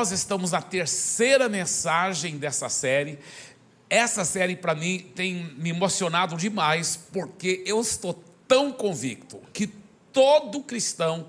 Nós estamos na terceira mensagem dessa série. Essa série, para mim, tem me emocionado demais, porque eu estou tão convicto que todo cristão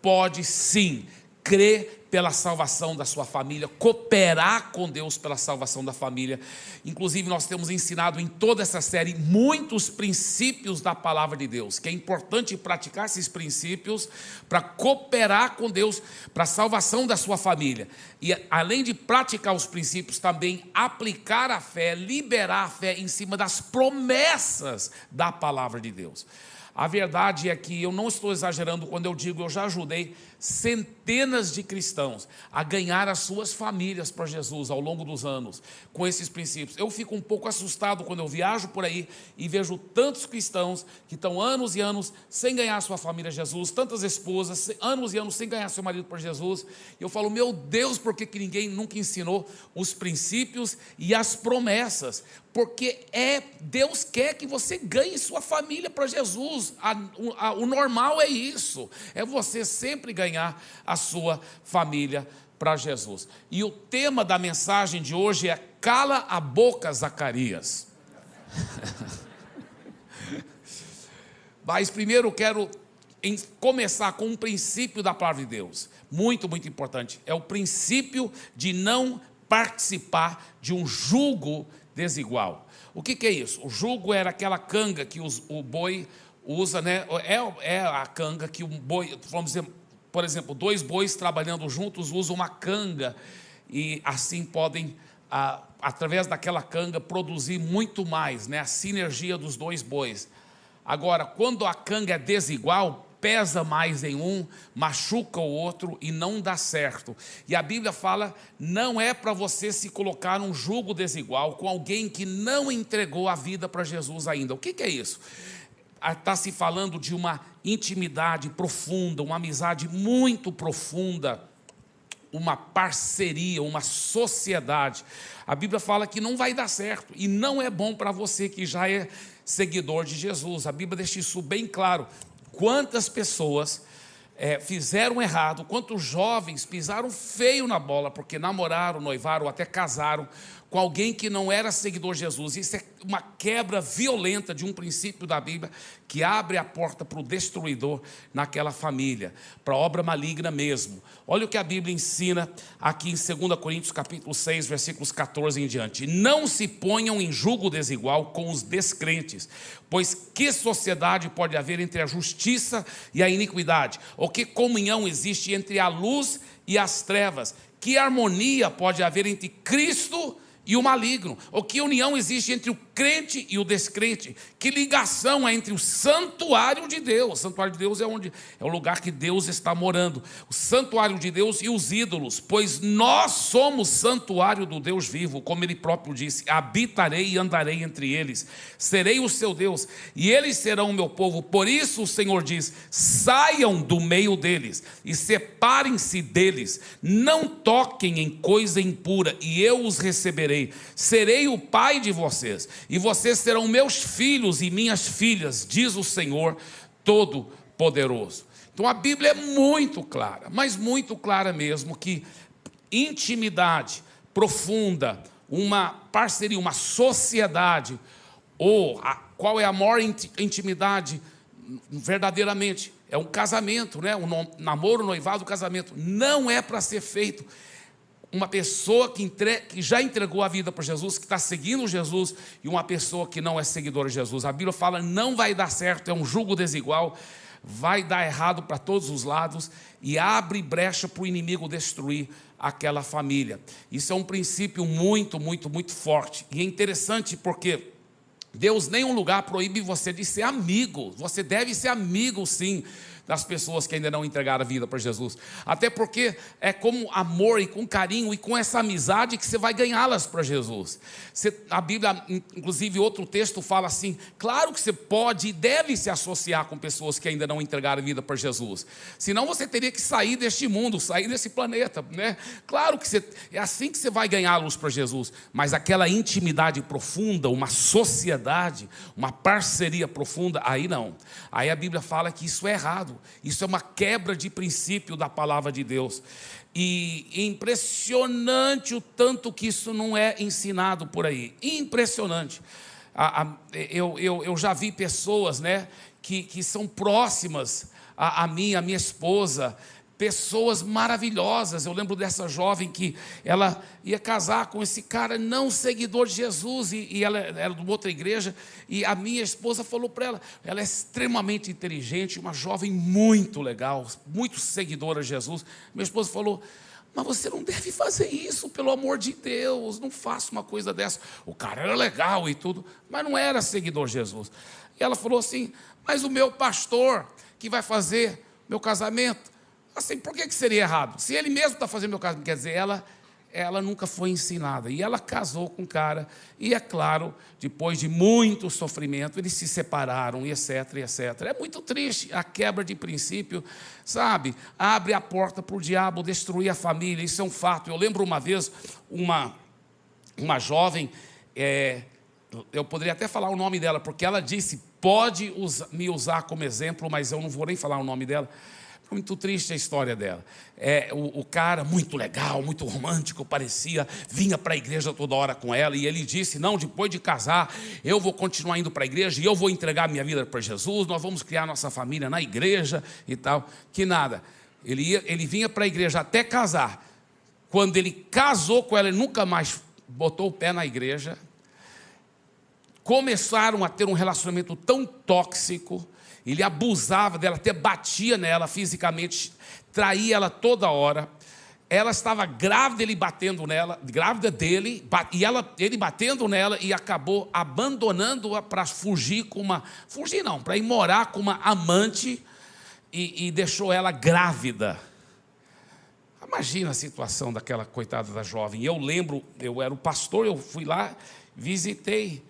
pode sim crer pela salvação da sua família, cooperar com Deus pela salvação da família. Inclusive, nós temos ensinado em toda essa série muitos princípios da palavra de Deus, que é importante praticar esses princípios para cooperar com Deus para a salvação da sua família. E além de praticar os princípios, também aplicar a fé, liberar a fé em cima das promessas da palavra de Deus. A verdade é que eu não estou exagerando quando eu digo eu já ajudei centenas de cristãos a ganhar as suas famílias para Jesus ao longo dos anos com esses princípios. Eu fico um pouco assustado quando eu viajo por aí e vejo tantos cristãos que estão anos e anos sem ganhar sua família Jesus, tantas esposas, anos e anos sem ganhar seu marido para Jesus. E eu falo, meu Deus, por que, que ninguém nunca ensinou os princípios e as promessas? porque é Deus quer que você ganhe sua família para Jesus. A, a, o normal é isso, é você sempre ganhar a sua família para Jesus. E o tema da mensagem de hoje é cala a boca, Zacarias. Mas primeiro quero começar com um princípio da palavra de Deus, muito, muito importante. É o princípio de não participar de um julgo desigual. O que, que é isso? O jugo era aquela canga que os, o boi usa, né? É, é a canga que o boi, vamos dizer, por exemplo, dois bois trabalhando juntos usam uma canga e assim podem, através daquela canga, produzir muito mais, né? A sinergia dos dois bois. Agora, quando a canga é desigual, pesa mais em um, machuca o outro e não dá certo. E a Bíblia fala: não é para você se colocar num jugo desigual com alguém que não entregou a vida para Jesus ainda. O que, que é isso? Está ah, se falando de uma intimidade profunda, uma amizade muito profunda, uma parceria, uma sociedade. A Bíblia fala que não vai dar certo e não é bom para você que já é seguidor de Jesus. A Bíblia deixa isso bem claro quantas pessoas é, fizeram errado, quantos jovens pisaram feio na bola porque namoraram, noivaram, até casaram com alguém que não era seguidor de Jesus. Isso é uma quebra violenta de um princípio da Bíblia que abre a porta para o destruidor naquela família, para a obra maligna mesmo. Olha o que a Bíblia ensina aqui em 2 Coríntios capítulo 6, versículos 14 em diante. Não se ponham em julgo desigual com os descrentes, pois que sociedade pode haver entre a justiça e a iniquidade? Ou que comunhão existe entre a luz e as trevas? Que harmonia pode haver entre Cristo e o maligno? Ou que união existe entre o crente e o descrente? Que ligação há entre o santuário de Deus? O santuário de Deus é onde é o lugar que Deus está morando. O santuário de Deus e os ídolos, pois nós somos santuário do Deus vivo, como ele próprio disse: habitarei e andarei entre eles. Serei o seu Deus e eles serão o meu povo. Por isso o Senhor diz: saiam do meio deles e separem-se deles. Não toquem em coisa impura e eu os receberei. Serei o pai de vocês e vocês serão meus filhos e minhas filhas, diz o Senhor Todo-Poderoso. Então a Bíblia é muito clara, mas muito clara mesmo, que intimidade profunda, uma parceria, uma sociedade, ou a, qual é a maior intimidade verdadeiramente? É um casamento, né? um namoro, um noivado, um casamento. Não é para ser feito uma pessoa que, entre... que já entregou a vida para Jesus, que está seguindo Jesus, e uma pessoa que não é seguidora de Jesus. A Bíblia fala: não vai dar certo, é um julgo desigual, vai dar errado para todos os lados e abre brecha para o inimigo destruir aquela família. Isso é um princípio muito, muito, muito forte. E é interessante porque Deus, nenhum lugar proíbe você de ser amigo. Você deve ser amigo, sim das pessoas que ainda não entregaram a vida para Jesus. Até porque é com amor e com carinho e com essa amizade que você vai ganhá-las para Jesus. Você, a Bíblia, inclusive, outro texto fala assim: claro que você pode e deve se associar com pessoas que ainda não entregaram a vida para Jesus. Senão você teria que sair deste mundo, sair desse planeta, né? Claro que você, é assim que você vai ganhá-los para Jesus. Mas aquela intimidade profunda, uma sociedade, uma parceria profunda, aí não. Aí a Bíblia fala que isso é errado. Isso é uma quebra de princípio da palavra de Deus. E impressionante o tanto que isso não é ensinado por aí. Impressionante. A, a, eu, eu, eu já vi pessoas né, que, que são próximas a, a mim, a minha esposa, pessoas maravilhosas. Eu lembro dessa jovem que ela ia casar com esse cara não seguidor de Jesus e, e ela era de outra igreja e a minha esposa falou para ela, ela é extremamente inteligente, uma jovem muito legal, muito seguidora de Jesus. Minha esposa falou: mas você não deve fazer isso, pelo amor de Deus, não faça uma coisa dessa. O cara era legal e tudo, mas não era seguidor de Jesus. E ela falou assim: Mas o meu pastor que vai fazer meu casamento, Assim, por que, que seria errado? Se ele mesmo está fazendo meu casamento, quer dizer, ela, ela nunca foi ensinada. E ela casou com o cara, e é claro, depois de muito sofrimento, eles se separaram, e etc, etc. É muito triste a quebra de princípio, sabe? Abre a porta para o diabo destruir a família, isso é um fato. Eu lembro uma vez, uma, uma jovem, é, eu poderia até falar o nome dela, porque ela disse: pode me usar como exemplo, mas eu não vou nem falar o nome dela. Muito triste a história dela. É, o, o, cara, muito legal, muito romântico, parecia, vinha para a igreja toda hora com ela, e ele disse: Não, depois de casar, eu vou continuar indo para a igreja e eu vou entregar minha vida para Jesus, nós vamos criar nossa família na igreja e tal. Que nada. Ele, ia, ele vinha para a igreja até casar. Quando ele casou com ela, ele nunca mais botou o pé na igreja. Começaram a ter um relacionamento tão tóxico ele abusava dela, até batia nela fisicamente, traía ela toda hora. Ela estava grávida, ele batendo nela, grávida dele, e ela, ele batendo nela e acabou abandonando-a para fugir com uma. Fugir não, para ir morar com uma amante e, e deixou ela grávida. Imagina a situação daquela coitada da jovem. Eu lembro, eu era o pastor, eu fui lá, visitei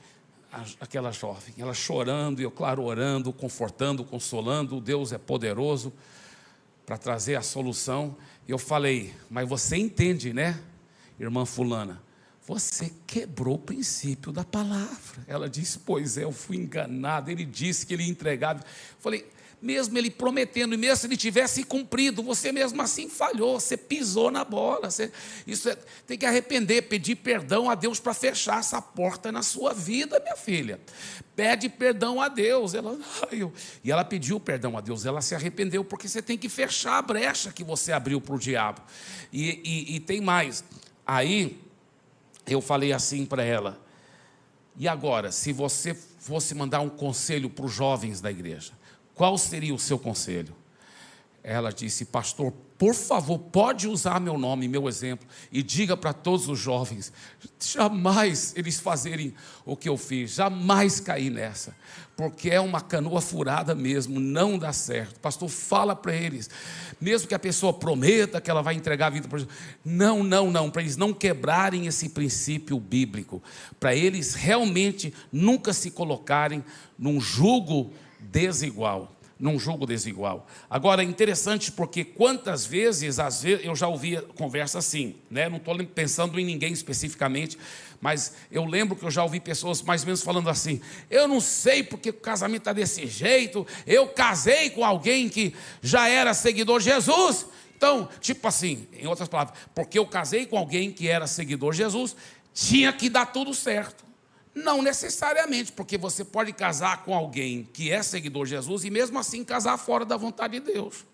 aquela jovem, ela chorando, e eu, claro, orando, confortando, consolando. Deus é poderoso para trazer a solução. E eu falei, mas você entende, né, irmã Fulana? Você quebrou o princípio da palavra. Ela disse, pois é, eu fui enganado. Ele disse que ele ia entregar. Eu falei, mesmo ele prometendo, e mesmo se ele tivesse cumprido, você mesmo assim falhou, você pisou na bola. Você, isso é, tem que arrepender, pedir perdão a Deus para fechar essa porta na sua vida, minha filha. Pede perdão a Deus. Ela, eu, e ela pediu perdão a Deus, ela se arrependeu, porque você tem que fechar a brecha que você abriu para o diabo. E, e, e tem mais. Aí eu falei assim para ela. E agora, se você fosse mandar um conselho para os jovens da igreja, qual seria o seu conselho? Ela disse, pastor, por favor, pode usar meu nome, meu exemplo, e diga para todos os jovens: jamais eles fazerem o que eu fiz, jamais cair nessa, porque é uma canoa furada mesmo, não dá certo. Pastor, fala para eles, mesmo que a pessoa prometa que ela vai entregar a vida para Jesus, não, não, não, para eles não quebrarem esse princípio bíblico, para eles realmente nunca se colocarem num jugo desigual, num jogo desigual. Agora, é interessante porque quantas vezes, às vezes, eu já ouvia conversa assim, né? não estou pensando em ninguém especificamente, mas eu lembro que eu já ouvi pessoas mais ou menos falando assim: eu não sei porque o casamento está desse jeito, eu casei com alguém que já era seguidor de Jesus. Então, tipo assim, em outras palavras, porque eu casei com alguém que era seguidor de Jesus, tinha que dar tudo certo. Não necessariamente, porque você pode casar com alguém que é seguidor de Jesus e mesmo assim casar fora da vontade de Deus.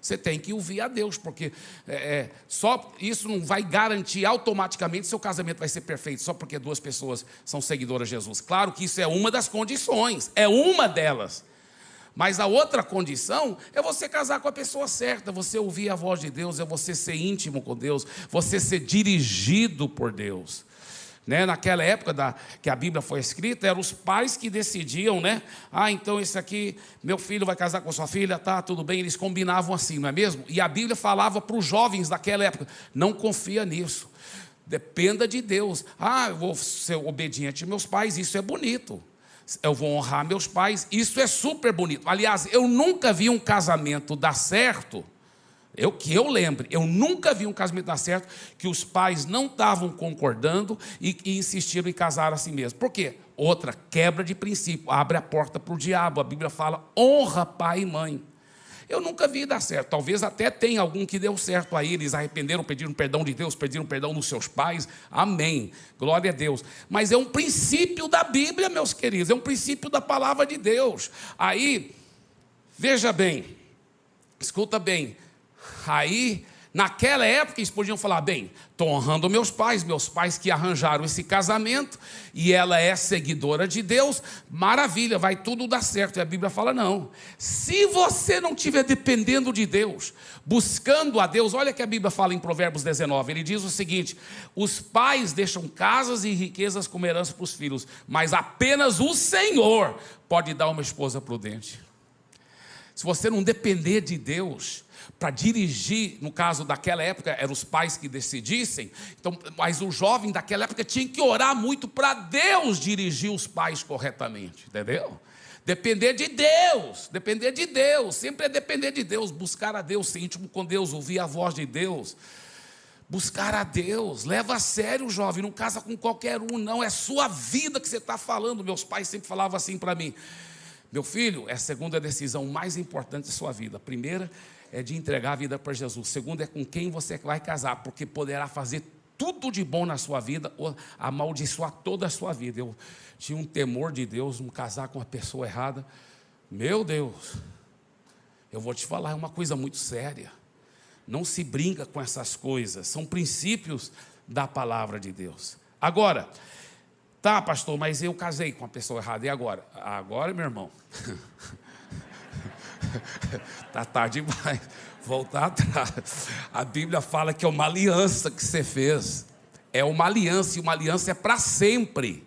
Você tem que ouvir a Deus, porque é, é, só isso não vai garantir automaticamente seu casamento vai ser perfeito só porque duas pessoas são seguidoras de Jesus. Claro que isso é uma das condições, é uma delas. Mas a outra condição é você casar com a pessoa certa, você ouvir a voz de Deus, é você ser íntimo com Deus, você ser dirigido por Deus. Né? Naquela época da, que a Bíblia foi escrita, eram os pais que decidiam, né? Ah, então esse aqui, meu filho vai casar com sua filha, tá, tudo bem. Eles combinavam assim, não é mesmo? E a Bíblia falava para os jovens daquela época: não confia nisso. Dependa de Deus. Ah, eu vou ser obediente aos meus pais, isso é bonito. Eu vou honrar meus pais, isso é super bonito. Aliás, eu nunca vi um casamento dar certo eu que eu lembre, eu nunca vi um casamento dar certo que os pais não estavam concordando e, e insistiram em casar assim mesmo. Por quê? Outra quebra de princípio, abre a porta para o diabo. A Bíblia fala: honra pai e mãe. Eu nunca vi dar certo. Talvez até tenha algum que deu certo aí. Eles arrependeram, pediram perdão de Deus, pediram perdão dos seus pais. Amém. Glória a Deus. Mas é um princípio da Bíblia, meus queridos. É um princípio da palavra de Deus. Aí, veja bem. Escuta bem. Aí Naquela época eles podiam falar: bem, estou honrando meus pais, meus pais que arranjaram esse casamento, e ela é seguidora de Deus, maravilha, vai tudo dar certo. E a Bíblia fala: não. Se você não estiver dependendo de Deus, buscando a Deus, olha que a Bíblia fala em Provérbios 19: ele diz o seguinte: os pais deixam casas e riquezas como herança para os filhos, mas apenas o Senhor pode dar uma esposa prudente. Se você não depender de Deus, para dirigir, no caso daquela época, eram os pais que decidissem, então, mas o jovem daquela época tinha que orar muito para Deus dirigir os pais corretamente, entendeu? Depender de Deus, depender de Deus, sempre é depender de Deus, buscar a Deus, ser íntimo com Deus, ouvir a voz de Deus. Buscar a Deus, leva a sério jovem, não casa com qualquer um, não, é sua vida que você está falando. Meus pais sempre falavam assim para mim: meu filho, é a segunda decisão mais importante da sua vida. A primeira de entregar a vida para Jesus. Segundo é com quem você vai casar, porque poderá fazer tudo de bom na sua vida ou amaldiçoar toda a sua vida. Eu tinha um temor de Deus, não casar com uma pessoa errada. Meu Deus, eu vou te falar, é uma coisa muito séria. Não se brinca com essas coisas, são princípios da palavra de Deus. Agora, tá, pastor, mas eu casei com a pessoa errada, e agora? Agora, meu irmão. Está tarde demais. Voltar atrás. A Bíblia fala que é uma aliança que você fez. É uma aliança, e uma aliança é para sempre.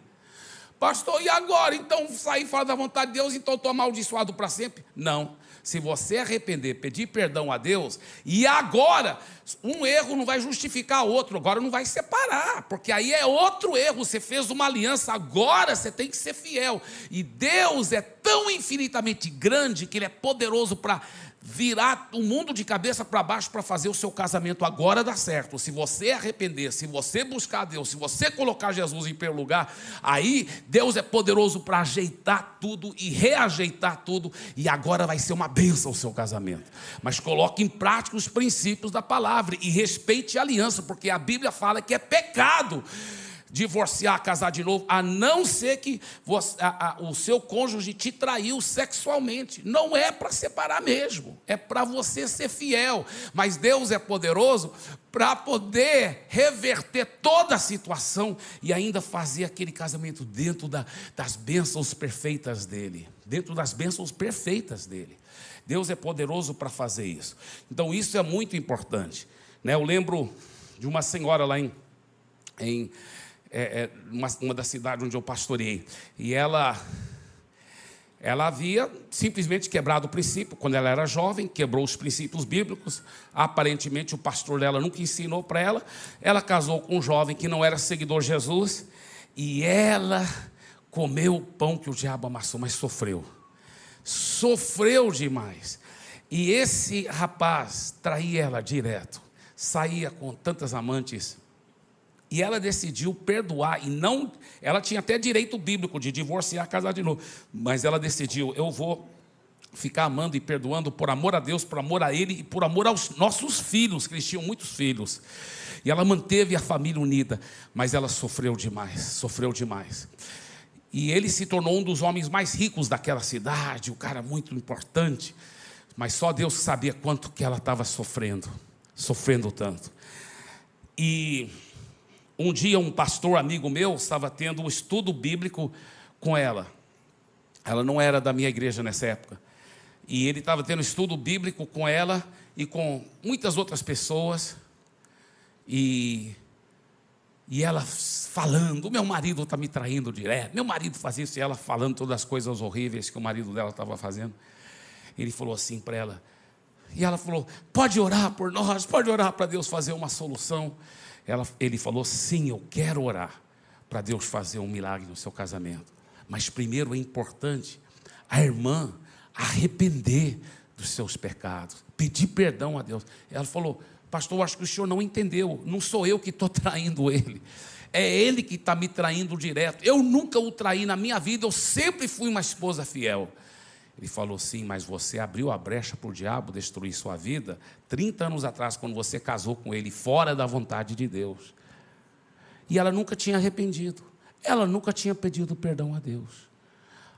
Pastor, e agora? Então sair fora da vontade de Deus, então estou amaldiçoado para sempre? Não. Se você arrepender, pedir perdão a Deus, e agora, um erro não vai justificar outro, agora não vai separar, porque aí é outro erro. Você fez uma aliança, agora você tem que ser fiel. E Deus é tão infinitamente grande que Ele é poderoso para virar o mundo de cabeça para baixo para fazer o seu casamento agora dar certo. Se você arrepender, se você buscar Deus, se você colocar Jesus em primeiro lugar, aí Deus é poderoso para ajeitar tudo e reajeitar tudo e agora vai ser uma bênção o seu casamento. Mas coloque em prática os princípios da palavra e respeite a aliança, porque a Bíblia fala que é pecado divorciar, casar de novo, a não ser que você, a, a, o seu cônjuge te traiu sexualmente. Não é para separar mesmo, é para você ser fiel. Mas Deus é poderoso para poder reverter toda a situação e ainda fazer aquele casamento dentro da, das bênçãos perfeitas dele. Dentro das bênçãos perfeitas dele. Deus é poderoso para fazer isso. Então, isso é muito importante. Né? Eu lembro de uma senhora lá em, em é, é, uma, uma das cidades onde eu pastorei. E ela, ela havia simplesmente quebrado o princípio, quando ela era jovem, quebrou os princípios bíblicos. Aparentemente, o pastor dela nunca ensinou para ela. Ela casou com um jovem que não era seguidor de Jesus. E ela comeu o pão que o diabo amassou, mas sofreu. Sofreu demais. E esse rapaz traía ela direto. Saía com tantas amantes e ela decidiu perdoar e não, ela tinha até direito bíblico de divorciar, casar de novo, mas ela decidiu, eu vou ficar amando e perdoando por amor a Deus, por amor a ele e por amor aos nossos filhos, que eles tinham muitos filhos. E ela manteve a família unida, mas ela sofreu demais, sofreu demais. E ele se tornou um dos homens mais ricos daquela cidade, um cara muito importante, mas só Deus sabia quanto que ela estava sofrendo, sofrendo tanto. E um dia, um pastor amigo meu estava tendo um estudo bíblico com ela. Ela não era da minha igreja nessa época. E ele estava tendo estudo bíblico com ela e com muitas outras pessoas. E, e ela falando: meu marido está me traindo direto. Meu marido faz isso. E ela falando todas as coisas horríveis que o marido dela estava fazendo. Ele falou assim para ela. E ela falou: pode orar por nós, pode orar para Deus fazer uma solução. Ela, ele falou: sim, eu quero orar para Deus fazer um milagre no seu casamento. Mas primeiro é importante a irmã arrepender dos seus pecados, pedir perdão a Deus. Ela falou: Pastor, acho que o senhor não entendeu. Não sou eu que estou traindo ele. É ele que está me traindo direto. Eu nunca o traí na minha vida, eu sempre fui uma esposa fiel. Ele falou: sim, mas você abriu a brecha para o diabo destruir sua vida 30 anos atrás, quando você casou com ele, fora da vontade de Deus. E ela nunca tinha arrependido. Ela nunca tinha pedido perdão a Deus.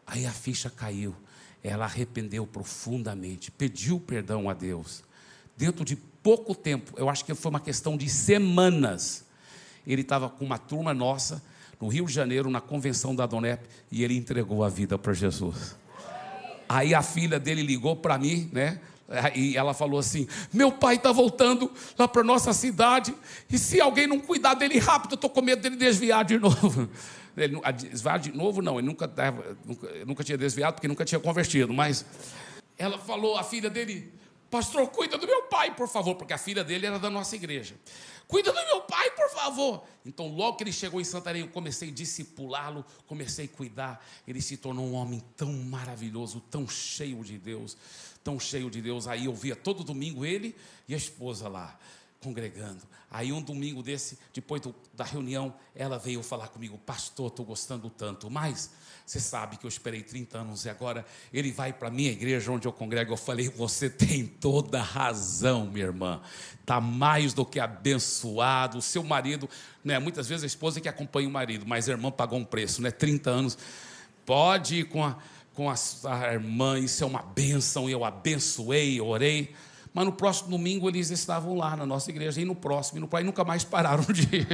Aí a ficha caiu. Ela arrependeu profundamente, pediu perdão a Deus. Dentro de pouco tempo, eu acho que foi uma questão de semanas, ele estava com uma turma nossa no Rio de Janeiro, na convenção da Donep, e ele entregou a vida para Jesus. Aí a filha dele ligou para mim, né? E ela falou assim: Meu pai está voltando lá para nossa cidade, e se alguém não cuidar dele rápido, eu estou com medo dele desviar de novo. Ele, desviar de novo, não, ele nunca, nunca, nunca tinha desviado porque nunca tinha convertido, mas ela falou, a filha dele, pastor, cuida do meu pai, por favor, porque a filha dele era da nossa igreja. Cuida do meu pai, por favor. Então, logo que ele chegou em Santarém, eu comecei a discipulá-lo, comecei a cuidar. Ele se tornou um homem tão maravilhoso, tão cheio de Deus, tão cheio de Deus. Aí eu via todo domingo ele e a esposa lá congregando. Aí um domingo desse, depois do, da reunião, ela veio falar comigo, pastor, estou gostando tanto, mas você sabe que eu esperei 30 anos e agora ele vai para a minha igreja onde eu congrego. Eu falei, você tem toda razão, minha irmã. Está mais do que abençoado. O seu marido, né? Muitas vezes a esposa que acompanha o marido, mas a irmã pagou um preço, né? 30 anos. Pode ir com a, com a, a irmã, isso é uma bênção. Eu abençoei, orei. Mas no próximo domingo eles estavam lá na nossa igreja, e no próximo, e no próximo, nunca mais pararam de ir.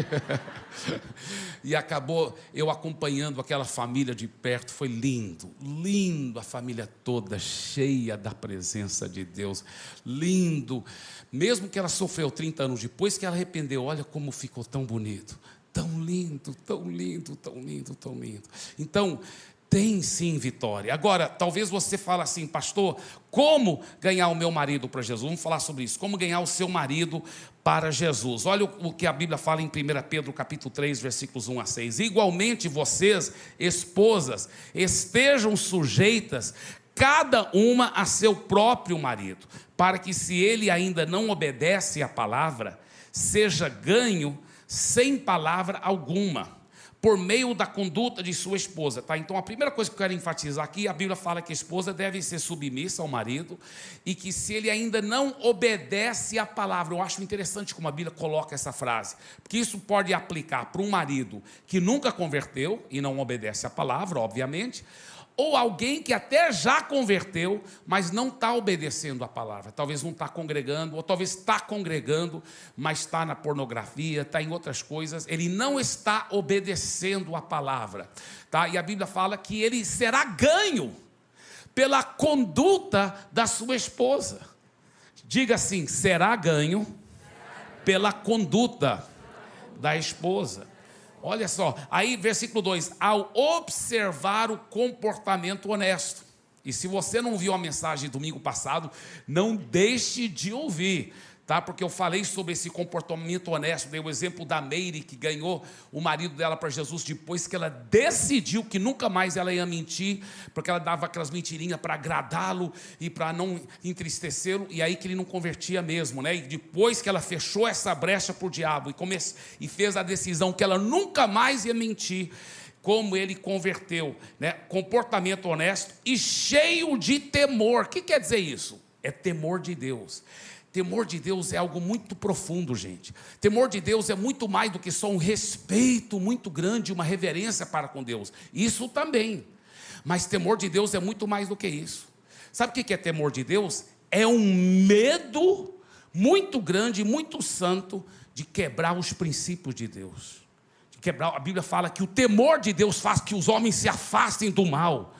e acabou eu acompanhando aquela família de perto, foi lindo, lindo, a família toda cheia da presença de Deus, lindo. Mesmo que ela sofreu 30 anos depois que ela arrependeu, olha como ficou tão bonito, tão lindo, tão lindo, tão lindo, tão lindo. Então, tem sim vitória. Agora, talvez você fale assim, pastor, como ganhar o meu marido para Jesus? Vamos falar sobre isso. Como ganhar o seu marido para Jesus? Olha o que a Bíblia fala em 1 Pedro capítulo 3, versículos 1 a 6. Igualmente vocês, esposas, estejam sujeitas cada uma a seu próprio marido, para que se ele ainda não obedece à palavra, seja ganho sem palavra alguma por meio da conduta de sua esposa, tá? Então a primeira coisa que eu quero enfatizar aqui, a Bíblia fala que a esposa deve ser submissa ao marido e que se ele ainda não obedece à palavra, eu acho interessante como a Bíblia coloca essa frase, porque isso pode aplicar para um marido que nunca converteu e não obedece à palavra, obviamente, ou alguém que até já converteu, mas não está obedecendo a palavra. Talvez não está congregando, ou talvez está congregando, mas está na pornografia, está em outras coisas. Ele não está obedecendo a palavra. Tá? E a Bíblia fala que ele será ganho pela conduta da sua esposa. Diga assim: será ganho pela conduta da esposa. Olha só, aí versículo 2: ao observar o comportamento honesto. E se você não viu a mensagem domingo passado, não deixe de ouvir tá? Porque eu falei sobre esse comportamento honesto, dei o exemplo da Meire que ganhou o marido dela para Jesus depois que ela decidiu que nunca mais ela ia mentir, porque ela dava aquelas mentirinhas para agradá-lo e para não entristecê-lo, e aí que ele não convertia mesmo, né? E depois que ela fechou essa brecha para o diabo e, come... e fez a decisão que ela nunca mais ia mentir, como ele converteu, né? Comportamento honesto e cheio de temor. O que quer dizer isso? É temor de Deus. Temor de Deus é algo muito profundo, gente. Temor de Deus é muito mais do que só um respeito muito grande, uma reverência para com Deus. Isso também. Mas temor de Deus é muito mais do que isso. Sabe o que é temor de Deus? É um medo muito grande, muito santo, de quebrar os princípios de Deus. De quebrar, a Bíblia fala que o temor de Deus faz que os homens se afastem do mal.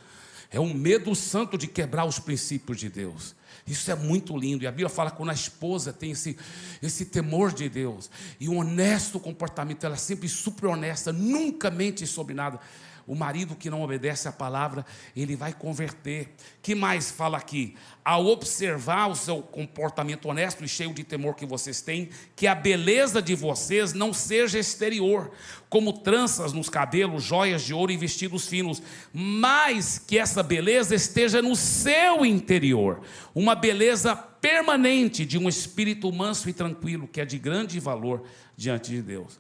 É um medo santo de quebrar os princípios de Deus. Isso é muito lindo. E a Bíblia fala que quando a esposa tem esse, esse temor de Deus e um honesto comportamento, ela é sempre super honesta, nunca mente sobre nada. O marido que não obedece à palavra, ele vai converter. Que mais fala aqui? Ao observar o seu comportamento honesto e cheio de temor que vocês têm, que a beleza de vocês não seja exterior, como tranças nos cabelos, joias de ouro e vestidos finos, mas que essa beleza esteja no seu interior, uma beleza permanente de um espírito manso e tranquilo, que é de grande valor diante de Deus.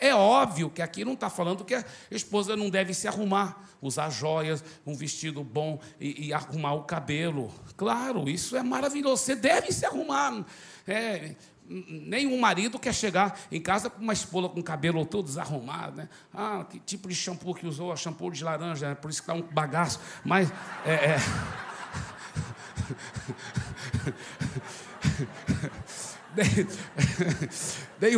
É óbvio que aqui não está falando que a esposa não deve se arrumar, usar joias, um vestido bom e, e arrumar o cabelo. Claro, isso é maravilhoso. Você deve se arrumar. É, nenhum marido quer chegar em casa com uma esposa com o cabelo todo desarrumado, né? Ah, que tipo de shampoo que usou? Shampoo de laranja, né? por isso que está um bagaço. Mas é, é... Nem,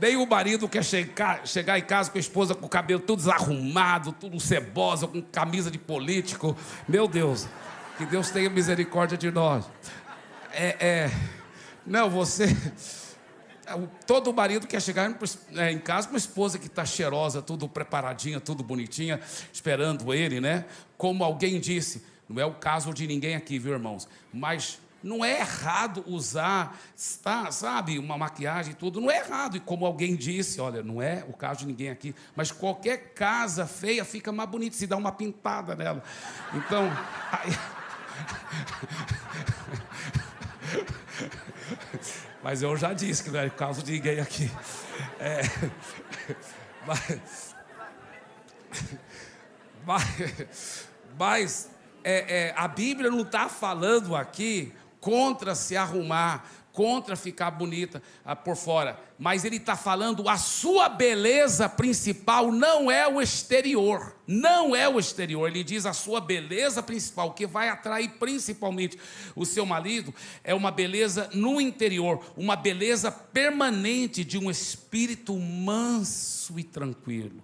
nem, o marido quer chegar, chegar em casa com a esposa com o cabelo tudo desarrumado, tudo cebosa, com camisa de político. Meu Deus, que Deus tenha misericórdia de nós. É, é, não, você. Todo marido quer chegar é, em casa com uma esposa que está cheirosa, tudo preparadinha, tudo bonitinha, esperando ele, né? Como alguém disse, não é o caso de ninguém aqui, viu, irmãos? Mas não é errado usar, tá, sabe, uma maquiagem e tudo, não é errado. E como alguém disse, olha, não é o caso de ninguém aqui, mas qualquer casa feia fica mais bonita se dá uma pintada nela. Então. Aí... mas eu já disse que não é o caso de ninguém aqui. É... Mas, mas, mas é, é, a Bíblia não está falando aqui contra se arrumar, contra ficar bonita ah, por fora, mas ele está falando a sua beleza principal não é o exterior, não é o exterior. Ele diz a sua beleza principal, que vai atrair principalmente o seu marido, é uma beleza no interior, uma beleza permanente de um espírito manso e tranquilo.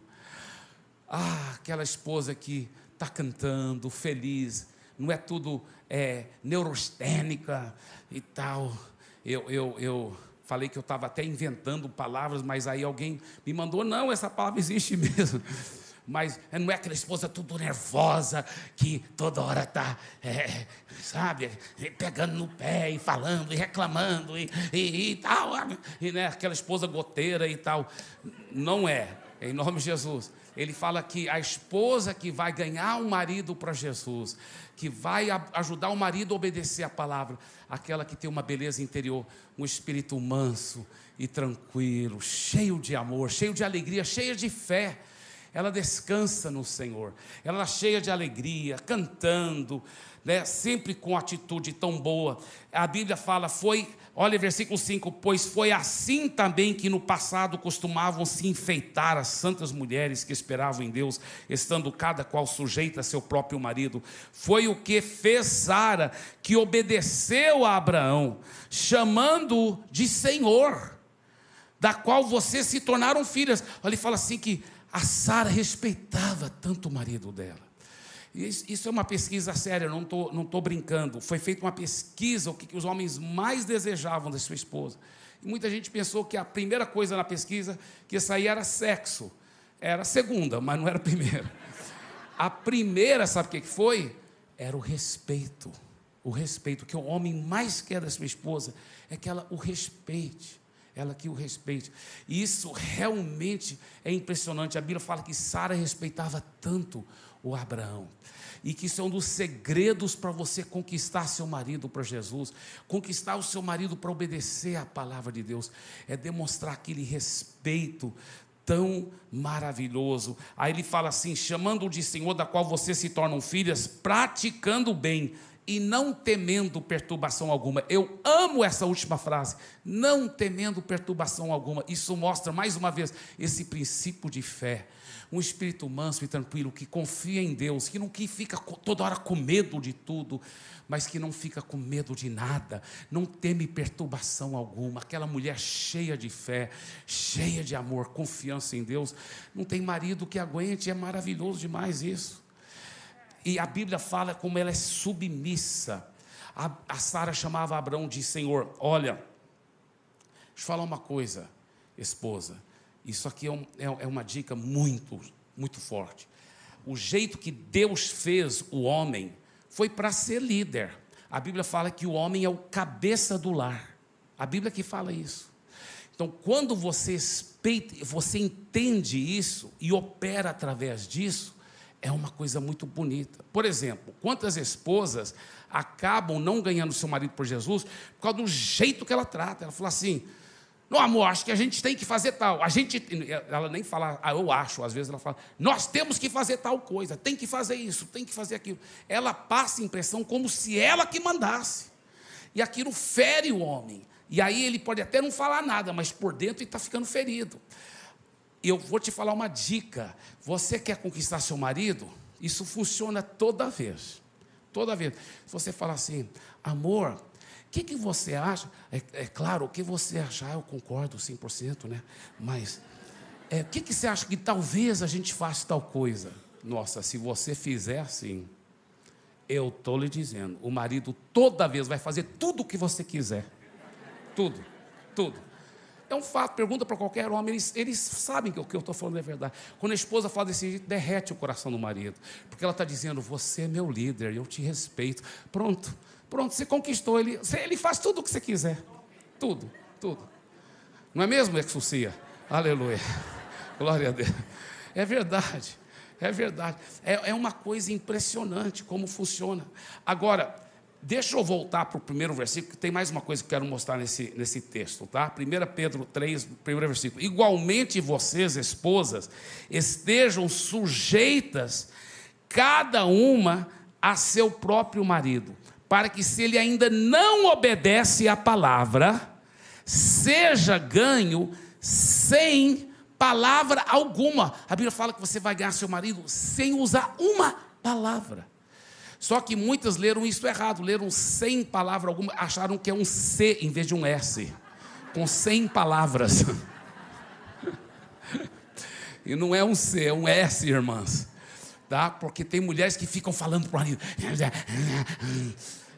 Ah, aquela esposa que está cantando, feliz, não é tudo é, neurostênica e tal. Eu, eu, eu falei que eu estava até inventando palavras, mas aí alguém me mandou, não, essa palavra existe mesmo. Mas não é aquela esposa tudo nervosa, que toda hora está, é, sabe, pegando no pé e falando e reclamando e, e, e tal. E né, aquela esposa goteira e tal. Não é, em nome de Jesus. Ele fala que a esposa que vai ganhar um marido para Jesus, que vai ajudar o marido a obedecer a palavra, aquela que tem uma beleza interior, um espírito manso e tranquilo, cheio de amor, cheio de alegria, cheia de fé. Ela descansa no Senhor, ela cheia de alegria, cantando, né, sempre com atitude tão boa. A Bíblia fala, foi Olha versículo 5: Pois foi assim também que no passado costumavam se enfeitar as santas mulheres que esperavam em Deus, estando cada qual sujeita a seu próprio marido. Foi o que fez Sara, que obedeceu a Abraão, chamando-o de Senhor, da qual vocês se tornaram filhas. Olha, ele fala assim que a Sara respeitava tanto o marido dela. Isso é uma pesquisa séria, não estou não tô brincando. Foi feita uma pesquisa, o que, que os homens mais desejavam da sua esposa. E muita gente pensou que a primeira coisa na pesquisa que sair era sexo. Era a segunda, mas não era a primeira. A primeira, sabe o que foi? Era o respeito. O respeito. O que o homem mais quer da sua esposa é que ela o respeite ela que o respeite. E isso realmente é impressionante. A Bíblia fala que Sara respeitava tanto o Abraão. E que isso é um dos segredos para você conquistar seu marido para Jesus, conquistar o seu marido para obedecer à palavra de Deus, é demonstrar aquele respeito tão maravilhoso. Aí ele fala assim: chamando de Senhor, da qual vocês se tornam filhas, praticando o bem e não temendo perturbação alguma. Eu amo essa última frase, não temendo perturbação alguma. Isso mostra mais uma vez esse princípio de fé um espírito manso e tranquilo que confia em Deus, que não que fica toda hora com medo de tudo, mas que não fica com medo de nada, não teme perturbação alguma. Aquela mulher cheia de fé, cheia de amor, confiança em Deus, não tem marido que aguente, é maravilhoso demais isso. E a Bíblia fala como ela é submissa. A, a Sara chamava Abraão de Senhor. Olha, deixa eu falar uma coisa, esposa. Isso aqui é, um, é, é uma dica muito, muito forte. O jeito que Deus fez o homem foi para ser líder. A Bíblia fala que o homem é o cabeça do lar. A Bíblia que fala isso. Então, quando você, você entende isso e opera através disso, é uma coisa muito bonita. Por exemplo, quantas esposas acabam não ganhando seu marido por Jesus por causa do jeito que ela trata? Ela fala assim: Não, amor, acho que a gente tem que fazer tal. A gente, ela nem fala, ah, eu acho, às vezes ela fala, nós temos que fazer tal coisa, tem que fazer isso, tem que fazer aquilo. Ela passa a impressão como se ela que mandasse. E aquilo fere o homem. E aí ele pode até não falar nada, mas por dentro ele está ficando ferido. Eu vou te falar uma dica. Você quer conquistar seu marido? Isso funciona toda vez. Toda vez. Se você fala assim, amor, que, que você acha? É, é, claro, o que você achar, eu concordo 100%, né? Mas é, o que, que você acha que talvez a gente faça tal coisa? Nossa, se você fizer assim, eu estou lhe dizendo, o marido toda vez vai fazer tudo o que você quiser. Tudo, tudo. É um fato, pergunta para qualquer homem, eles, eles sabem que o que eu estou falando é verdade. Quando a esposa fala desse jeito, derrete o coração do marido, porque ela está dizendo: Você é meu líder, eu te respeito. Pronto, Pronto, você conquistou ele. Ele faz tudo o que você quiser. Tudo, tudo. Não é mesmo, Exucia? Aleluia. Glória a Deus. É verdade. É verdade. É, é uma coisa impressionante como funciona. Agora, deixa eu voltar para o primeiro versículo, que tem mais uma coisa que quero mostrar nesse, nesse texto, tá? 1 Pedro 3, primeiro versículo. Igualmente vocês, esposas, estejam sujeitas, cada uma a seu próprio marido para que, se ele ainda não obedece à palavra, seja ganho sem palavra alguma. A Bíblia fala que você vai ganhar seu marido sem usar uma palavra. Só que muitas leram isso errado, leram sem palavra alguma, acharam que é um C em vez de um S, com 100 palavras. e não é um C, é um S, irmãs tá? Porque tem mulheres que ficam falando para o marido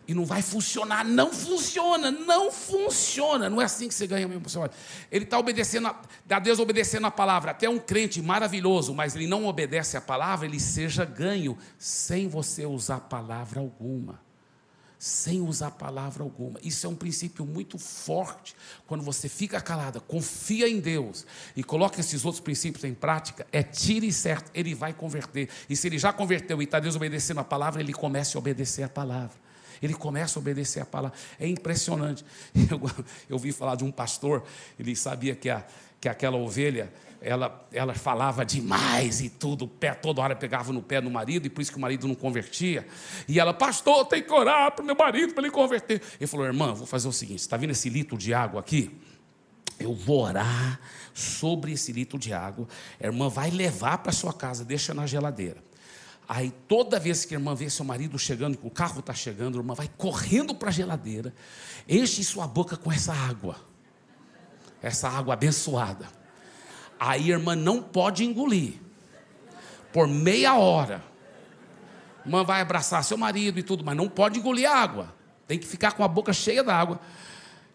e não vai funcionar, não funciona, não funciona. Não é assim que você ganha mesmo, seu Ele está obedecendo, a Deus obedecendo a palavra. Até um crente maravilhoso, mas ele não obedece a palavra, ele seja ganho sem você usar palavra alguma sem usar palavra alguma. Isso é um princípio muito forte. Quando você fica calada, confia em Deus e coloca esses outros princípios em prática, é tiro e certo, ele vai converter. E se ele já converteu e está desobedecendo a palavra, ele começa a obedecer a palavra. Ele começa a obedecer a palavra. É impressionante. Eu, eu ouvi falar de um pastor, ele sabia que, a, que aquela ovelha ela, ela falava demais e tudo, pé toda hora pegava no pé do marido, e por isso que o marido não convertia. E ela, pastor, tem que orar para o meu marido para ele converter. Ele falou, irmã, vou fazer o seguinte: está vendo esse litro de água aqui? Eu vou orar sobre esse litro de água. A irmã vai levar para sua casa, deixa na geladeira. Aí toda vez que a irmã vê seu marido chegando, que o carro está chegando, a irmã vai correndo para a geladeira, enche sua boca com essa água, essa água abençoada. Aí a irmã não pode engolir. Por meia hora. A irmã vai abraçar seu marido e tudo, mas não pode engolir água. Tem que ficar com a boca cheia d'água.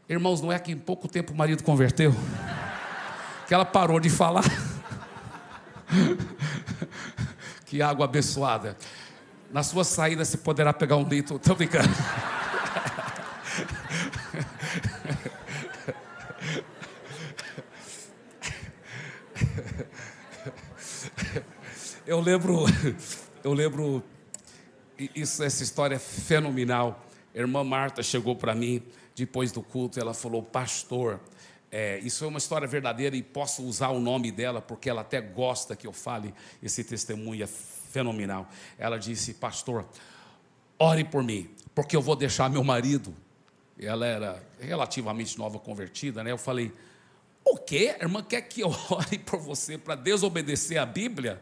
Irmãos, não é que em pouco tempo o marido converteu? Que ela parou de falar. que água abençoada. Na sua saída você poderá pegar um litro. Estou brincando. Eu lembro, eu lembro, isso, essa história é fenomenal. A irmã Marta chegou para mim depois do culto, ela falou, pastor, é, isso é uma história verdadeira e posso usar o nome dela, porque ela até gosta que eu fale esse testemunho é fenomenal. Ela disse, pastor, ore por mim, porque eu vou deixar meu marido. Ela era relativamente nova convertida, né? Eu falei, o quê? A irmã quer que eu ore por você para desobedecer a Bíblia?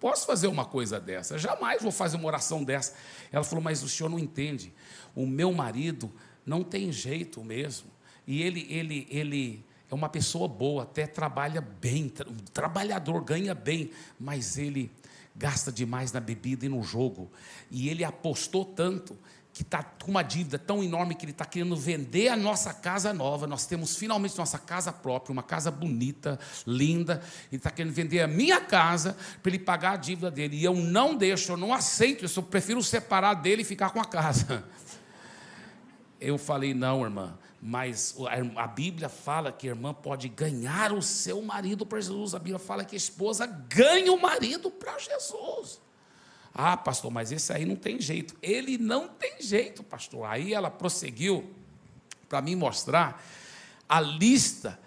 Posso fazer uma coisa dessa? Jamais vou fazer uma oração dessa. Ela falou, mas o senhor não entende. O meu marido não tem jeito mesmo. E ele, ele, ele é uma pessoa boa, até trabalha bem, tra trabalhador, ganha bem, mas ele gasta demais na bebida e no jogo. E ele apostou tanto que está com uma dívida tão enorme que ele está querendo vender a nossa casa nova. Nós temos finalmente nossa casa própria, uma casa bonita, linda. Ele está querendo vender a minha casa para ele pagar a dívida dele. E eu não deixo, eu não aceito isso. Eu prefiro separar dele e ficar com a casa. Eu falei, não, irmã, mas a Bíblia fala que a irmã pode ganhar o seu marido para Jesus. A Bíblia fala que a esposa ganha o marido para Jesus. Ah, pastor, mas esse aí não tem jeito. Ele não tem jeito, pastor. Aí ela prosseguiu para me mostrar a lista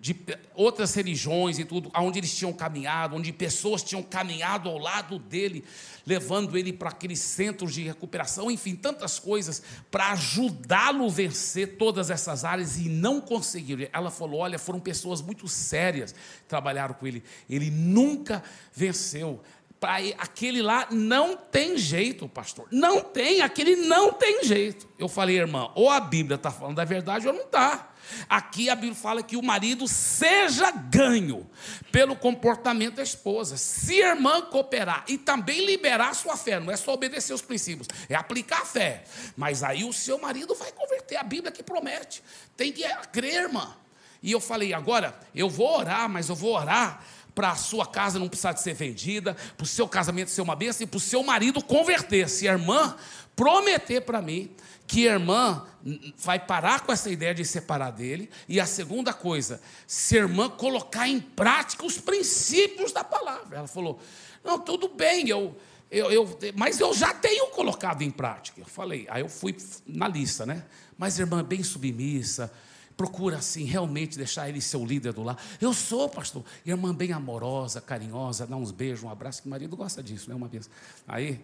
de outras religiões e tudo, onde eles tinham caminhado, onde pessoas tinham caminhado ao lado dele, levando ele para aqueles centros de recuperação, enfim, tantas coisas para ajudá-lo a vencer todas essas áreas e não conseguiram. Ela falou: olha, foram pessoas muito sérias trabalharam com ele. Ele nunca venceu. Para aquele lá não tem jeito, pastor. Não tem, aquele não tem jeito. Eu falei, irmã, ou a Bíblia está falando a verdade ou não está. Aqui a Bíblia fala que o marido seja ganho pelo comportamento da esposa. Se a irmã cooperar e também liberar sua fé, não é só obedecer os princípios, é aplicar a fé. Mas aí o seu marido vai converter. A Bíblia que promete. Tem que crer, irmã. E eu falei, agora eu vou orar, mas eu vou orar para a sua casa não precisar de ser vendida, para o seu casamento ser uma bênção e para o seu marido converter. Se a irmã prometer para mim que a irmã vai parar com essa ideia de separar dele. E a segunda coisa, se a irmã colocar em prática os princípios da palavra. Ela falou: Não, tudo bem, eu, eu, eu, mas eu já tenho colocado em prática. Eu falei, aí eu fui na lista, né? Mas irmã bem submissa, procura assim realmente deixar ele seu líder do lar. Eu sou, pastor. Irmã bem amorosa, carinhosa, dá uns beijos, um abraço, que o marido gosta disso, né? Uma vez. Aí,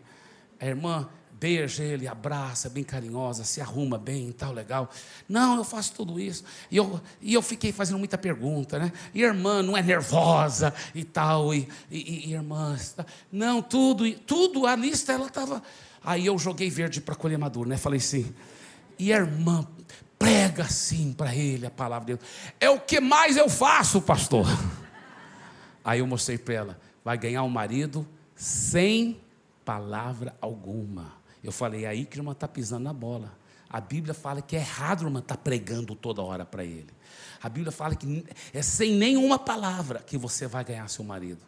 a irmã beija ele, abraça, bem carinhosa, se arruma bem, tal, legal. Não, eu faço tudo isso. E eu, e eu fiquei fazendo muita pergunta, né? E irmã não é nervosa e tal, e, e, e irmã. Não, tudo, tudo, a lista ela estava. Aí eu joguei verde para colher maduro, né? Falei assim. E a irmã prega assim para ele a palavra de Deus. É o que mais eu faço, pastor. Aí eu mostrei para ela: vai ganhar um marido sem palavra alguma. Eu falei, é aí que irmã está pisando na bola. A Bíblia fala que é errado irmã estar tá pregando toda hora para ele. A Bíblia fala que é sem nenhuma palavra que você vai ganhar seu marido.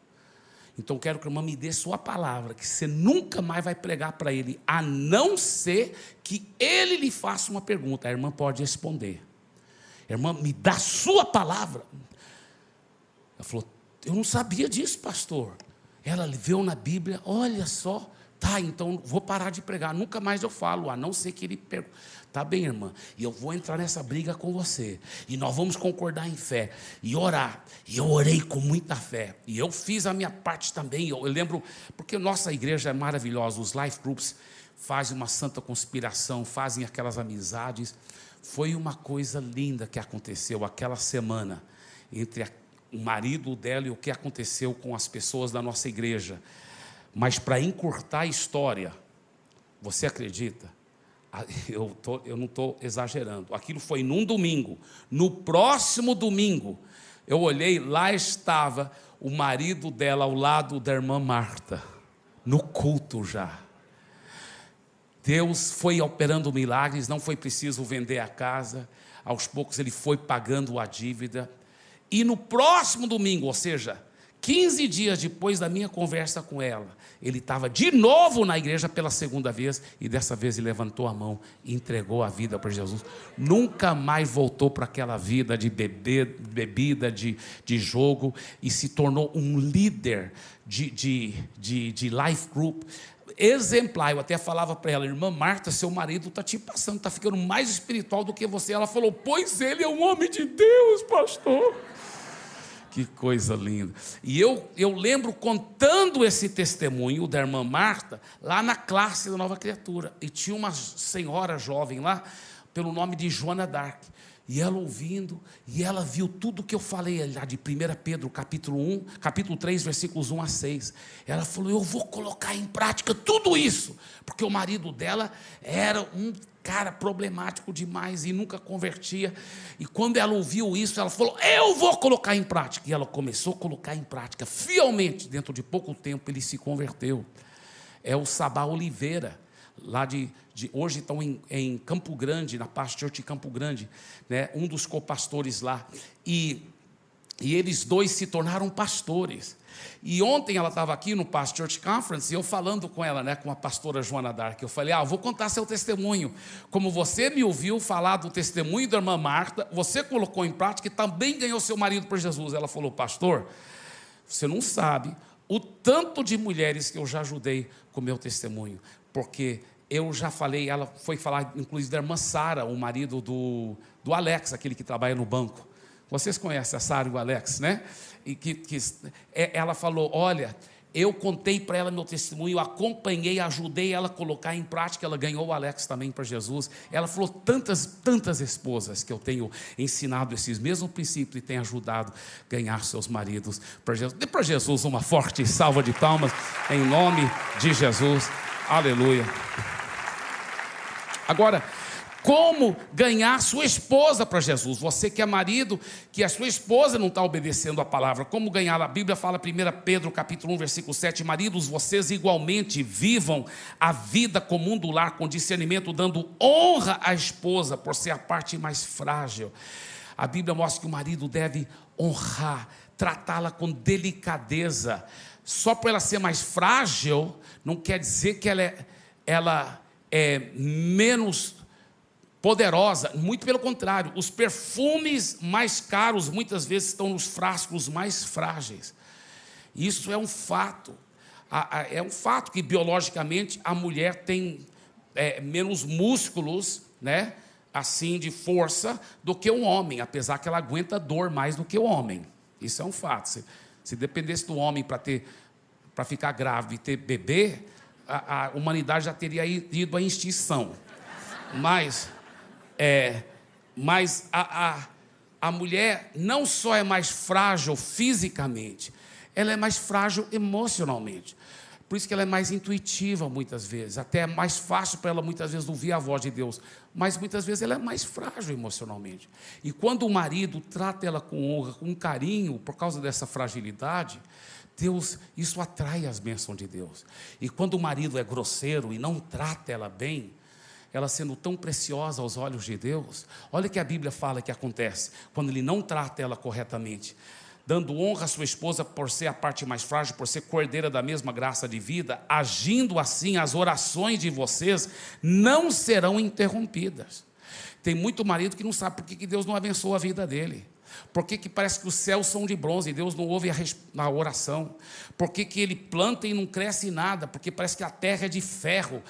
Então quero que a irmã me dê sua palavra, que você nunca mais vai pregar para ele, a não ser que ele lhe faça uma pergunta. A irmã pode responder. irmã, me dá sua palavra. Ela falou, eu não sabia disso, pastor. Ela viu na Bíblia, olha só, Tá, então vou parar de pregar, nunca mais eu falo, a não ser que ele pergunte. Tá bem, irmã, e eu vou entrar nessa briga com você. E nós vamos concordar em fé e orar. E eu orei com muita fé. E eu fiz a minha parte também. Eu, eu lembro, porque nossa igreja é maravilhosa, os life groups fazem uma santa conspiração, fazem aquelas amizades. Foi uma coisa linda que aconteceu aquela semana entre a, o marido dela e o que aconteceu com as pessoas da nossa igreja. Mas para encurtar a história, você acredita? Ah, eu, tô, eu não estou exagerando. Aquilo foi num domingo. No próximo domingo, eu olhei, lá estava o marido dela ao lado da irmã Marta, no culto já. Deus foi operando milagres, não foi preciso vender a casa, aos poucos ele foi pagando a dívida. E no próximo domingo, ou seja, 15 dias depois da minha conversa com ela, ele estava de novo na igreja pela segunda vez e dessa vez ele levantou a mão e entregou a vida para Jesus. Nunca mais voltou para aquela vida de beber, bebida, de, de jogo e se tornou um líder de, de, de, de life group exemplar. Eu até falava para ela, irmã Marta, seu marido está te passando, está ficando mais espiritual do que você. Ela falou, pois ele é um homem de Deus, pastor. Que coisa linda. E eu, eu lembro contando esse testemunho da irmã Marta lá na classe da nova criatura. E tinha uma senhora jovem lá, pelo nome de Joana Dark. E ela ouvindo, e ela viu tudo que eu falei lá de 1 Pedro, capítulo 1, capítulo 3, versículos 1 a 6. Ela falou: Eu vou colocar em prática tudo isso, porque o marido dela era um cara problemático demais e nunca convertia. E quando ela ouviu isso, ela falou: Eu vou colocar em prática. E ela começou a colocar em prática, fielmente. Dentro de pouco tempo, ele se converteu. É o Sabá Oliveira, lá de. de hoje estão em, em, Campo Grande, na Pastor de Campo Grande, né, um dos copastores lá. E, e eles dois se tornaram pastores. E ontem ela estava aqui no Pastor Church Conference e eu falando com ela, né, com a pastora Joana Dark, eu falei: "Ah, vou contar seu testemunho. Como você me ouviu falar do testemunho da irmã Marta, você colocou em prática e também ganhou seu marido por Jesus". Ela falou: "Pastor, você não sabe o tanto de mulheres que eu já ajudei com meu testemunho, porque eu já falei, ela foi falar inclusive da irmã Sara, o marido do, do Alex, aquele que trabalha no banco Vocês conhecem a Sara e o Alex, né? E que, que é, ela falou: Olha, eu contei para ela meu testemunho, acompanhei, ajudei ela a colocar em prática. Ela ganhou o Alex também para Jesus. Ela falou tantas, tantas esposas que eu tenho ensinado esses mesmos princípios e tenho ajudado a ganhar seus maridos para Jesus. Dê para Jesus uma forte salva de palmas em nome de Jesus. Aleluia. Agora, como ganhar sua esposa para Jesus. Você que é marido, que a sua esposa não está obedecendo a palavra. Como ganhar? A Bíblia fala, 1 Pedro capítulo 1, versículo 7, maridos, vocês igualmente vivam a vida comum do lar com discernimento, dando honra à esposa por ser a parte mais frágil. A Bíblia mostra que o marido deve honrar, tratá-la com delicadeza. Só por ela ser mais frágil, não quer dizer que ela é, ela é menos poderosa, muito pelo contrário, os perfumes mais caros muitas vezes estão nos frascos mais frágeis. Isso é um fato. É um fato que biologicamente a mulher tem é, menos músculos, né? Assim de força do que o homem, apesar que ela aguenta dor mais do que o homem. Isso é um fato. Se, se dependesse do homem para ter, para ficar grávida e ter bebê, a, a humanidade já teria ido à extinção. Mas é, mas a, a, a mulher não só é mais frágil fisicamente, ela é mais frágil emocionalmente. Por isso que ela é mais intuitiva muitas vezes, até é mais fácil para ela muitas vezes ouvir a voz de Deus, mas muitas vezes ela é mais frágil emocionalmente. E quando o marido trata ela com honra, com carinho, por causa dessa fragilidade, Deus, isso atrai as bênçãos de Deus. E quando o marido é grosseiro e não trata ela bem, ela sendo tão preciosa aos olhos de Deus, olha que a Bíblia fala que acontece quando ele não trata ela corretamente, dando honra à sua esposa por ser a parte mais frágil, por ser cordeira da mesma graça de vida, agindo assim, as orações de vocês não serão interrompidas. Tem muito marido que não sabe por que Deus não abençoa a vida dele. Por que, que parece que os céus são de bronze e Deus não ouve a, a oração? Por que, que ele planta e não cresce nada? Porque parece que a terra é de ferro,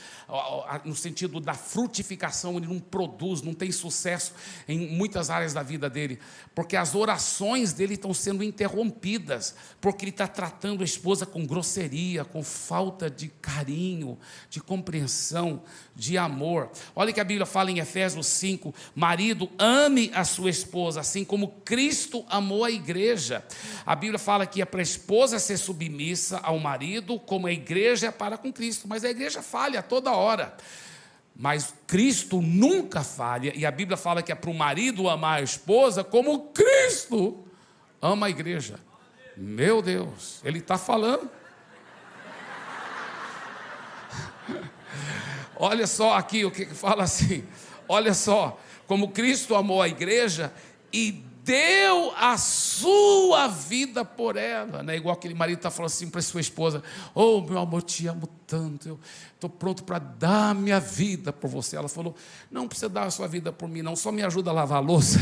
no sentido da frutificação, ele não produz, não tem sucesso em muitas áreas da vida dele. Porque as orações dele estão sendo interrompidas, porque ele está tratando a esposa com grosseria, com falta de carinho, de compreensão, de amor. Olha que a Bíblia fala em Efésios 5: marido, ame a sua esposa, assim como Cristo amou a igreja. A Bíblia fala que é para a esposa ser submissa ao marido, como a igreja é para com Cristo, mas a igreja falha toda hora. Mas Cristo nunca falha, e a Bíblia fala que é para o marido amar a esposa como Cristo ama a igreja. Meu Deus, ele está falando. Olha só aqui o que fala assim. Olha só, como Cristo amou a igreja e deu a sua vida por ela, né? Igual aquele marido está falando assim para sua esposa: Oh, meu amor, te amo tanto, eu estou pronto para dar minha vida por você. Ela falou: Não precisa dar a sua vida por mim, não, só me ajuda a lavar a louça.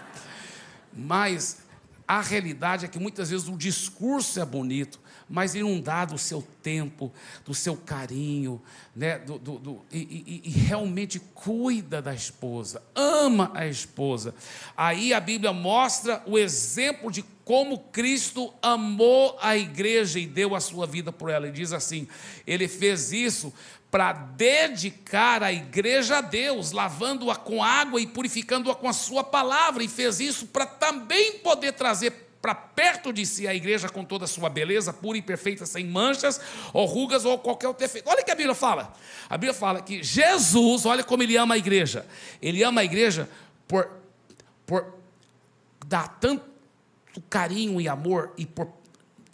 Mas a realidade é que muitas vezes o discurso é bonito, mas inundado do seu tempo, do seu carinho, né? do, do, do e, e, e, realmente cuida da esposa, ama a esposa. Aí a Bíblia mostra o exemplo de como Cristo amou a igreja e deu a sua vida por ela. E diz assim: Ele fez isso para dedicar a igreja a Deus, lavando-a com água e purificando-a com a sua palavra, e fez isso para também poder trazer para perto de si a igreja com toda a sua beleza, pura e perfeita, sem manchas ou rugas ou qualquer outro defeito. Olha o que a Bíblia fala. A Bíblia fala que Jesus, olha como ele ama a igreja. Ele ama a igreja por, por dar tanto carinho e amor e por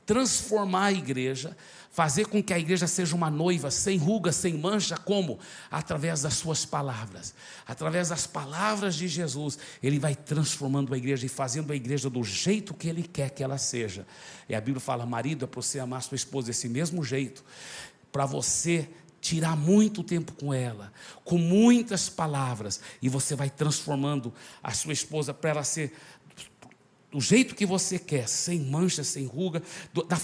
transformar a igreja fazer com que a igreja seja uma noiva sem ruga, sem mancha, como? Através das suas palavras, através das palavras de Jesus, ele vai transformando a igreja e fazendo a igreja do jeito que ele quer que ela seja. E a Bíblia fala: marido, é para você amar sua esposa desse mesmo jeito, para você tirar muito tempo com ela, com muitas palavras, e você vai transformando a sua esposa para ela ser do jeito que você quer, sem mancha, sem ruga, do, da,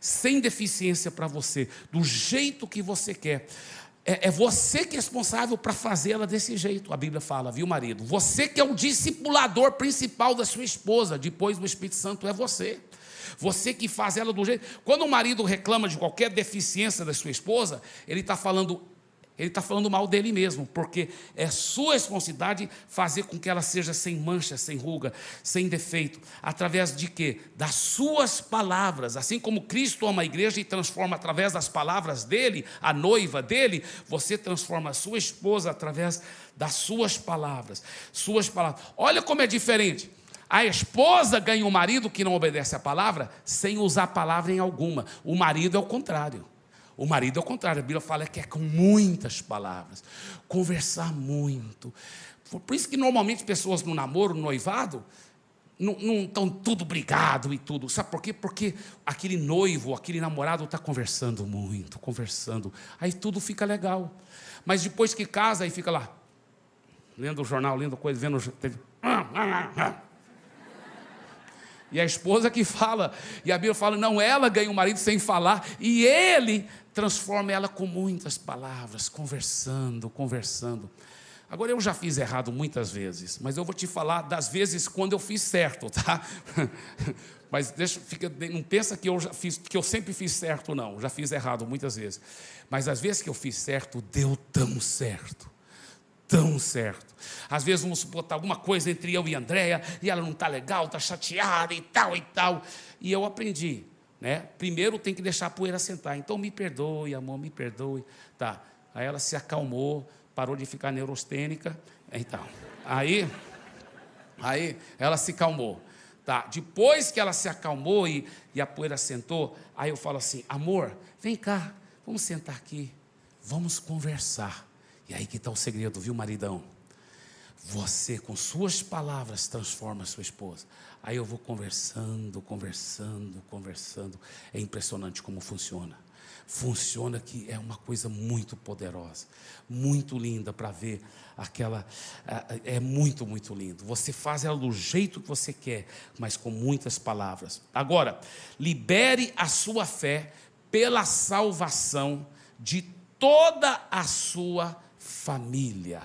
sem deficiência para você, do jeito que você quer. é, é você que é responsável para fazê-la desse jeito, a Bíblia fala, viu, marido? Você que é o discipulador principal da sua esposa, depois do Espírito Santo é você. Você que faz ela do jeito. Quando o marido reclama de qualquer deficiência da sua esposa, ele está falando ele está falando mal dele mesmo, porque é sua responsabilidade fazer com que ela seja sem mancha, sem ruga, sem defeito. Através de quê? Das suas palavras. Assim como Cristo ama a igreja e transforma através das palavras dele, a noiva dele, você transforma a sua esposa através das suas palavras. Suas palavras. Olha como é diferente. A esposa ganha um marido que não obedece a palavra sem usar palavra em alguma. O marido é o contrário. O marido é o contrário, a Bíblia fala que é com muitas palavras, conversar muito. Por isso que normalmente pessoas no namoro, no noivado, não, estão tudo brigado e tudo. Sabe por quê? Porque aquele noivo, aquele namorado está conversando muito, conversando. Aí tudo fica legal. Mas depois que casa, aí fica lá, lendo o jornal, lendo coisa, vendo. E a esposa que fala, e a Bíblia fala, não, ela ganha o marido sem falar, e ele transforma ela com muitas palavras, conversando, conversando. Agora eu já fiz errado muitas vezes, mas eu vou te falar das vezes quando eu fiz certo, tá? Mas deixa, fica, não pensa que eu já fiz, que eu sempre fiz certo, não. Já fiz errado muitas vezes. Mas as vezes que eu fiz certo, deu tão certo. Tão certo. Às vezes vamos botar alguma coisa entre eu e a Andréia, e ela não está legal, está chateada e tal e tal. E eu aprendi. Né? Primeiro tem que deixar a poeira sentar. Então me perdoe, amor, me perdoe. Tá. Aí ela se acalmou, parou de ficar neurostênica. Então, aí, aí ela se acalmou. Tá. Depois que ela se acalmou e, e a poeira sentou, aí eu falo assim: amor, vem cá, vamos sentar aqui, vamos conversar. E aí que está o segredo, viu, maridão? Você, com suas palavras, transforma a sua esposa. Aí eu vou conversando, conversando, conversando. É impressionante como funciona. Funciona que é uma coisa muito poderosa, muito linda para ver aquela. É muito, muito lindo. Você faz ela do jeito que você quer, mas com muitas palavras. Agora, libere a sua fé pela salvação de toda a sua família.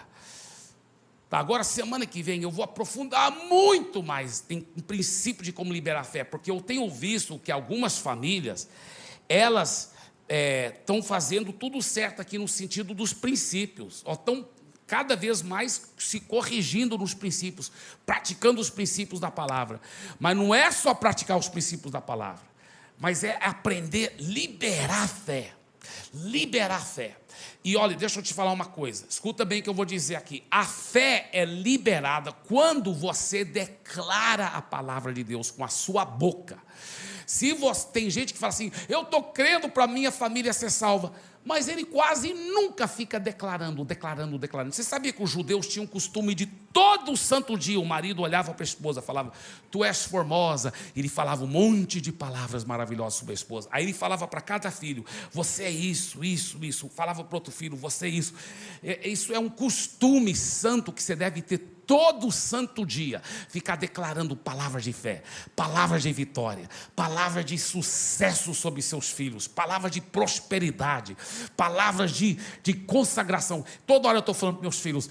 Tá, agora, semana que vem, eu vou aprofundar muito mais em, em princípio de como liberar a fé, porque eu tenho visto que algumas famílias, elas estão é, fazendo tudo certo aqui no sentido dos princípios, estão cada vez mais se corrigindo nos princípios, praticando os princípios da palavra. Mas não é só praticar os princípios da palavra, mas é aprender a liberar a fé. Liberar fé. E olha, deixa eu te falar uma coisa, escuta bem o que eu vou dizer aqui. A fé é liberada quando você declara a palavra de Deus com a sua boca. Se você tem gente que fala assim, eu estou crendo para minha família ser salva, mas ele quase nunca fica declarando, declarando, declarando. Você sabia que os judeus tinham o costume de todo santo dia o marido olhava para a esposa, falava, tu és formosa. Ele falava um monte de palavras maravilhosas sobre a esposa. Aí ele falava para cada filho, você é isso, isso, isso. Falava para outro filho, você é isso. É, isso é um costume santo que você deve ter todo santo dia ficar declarando palavras de fé, palavras de vitória, palavras de sucesso sobre seus filhos, palavras de prosperidade, palavras de, de consagração. Toda hora eu estou falando para meus filhos,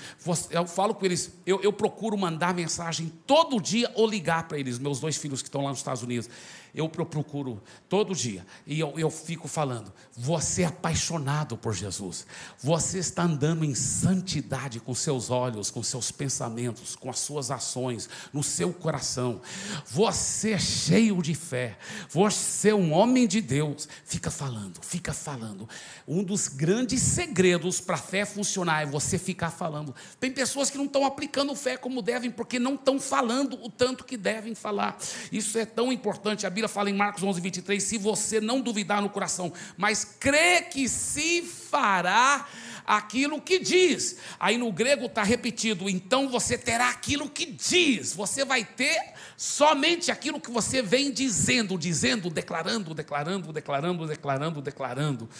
eu falo com eles, eu, eu procuro mandar mensagem todo dia ou ligar para eles, meus dois filhos que estão lá nos Estados Unidos eu procuro todo dia e eu, eu fico falando: você é apaixonado por Jesus, você está andando em santidade com seus olhos, com seus pensamentos, com as suas ações, no seu coração, você é cheio de fé, você é um homem de Deus. Fica falando, fica falando. Um dos grandes segredos para a fé funcionar é você ficar falando. Tem pessoas que não estão aplicando fé como devem, porque não estão falando o tanto que devem falar. Isso é tão importante. A Bíblia fala em Marcos 11, 23, se você não duvidar no coração, mas crê que se fará aquilo que diz. Aí no grego está repetido, então você terá aquilo que diz, você vai ter somente aquilo que você vem dizendo, dizendo, declarando, declarando, declarando, declarando, declarando.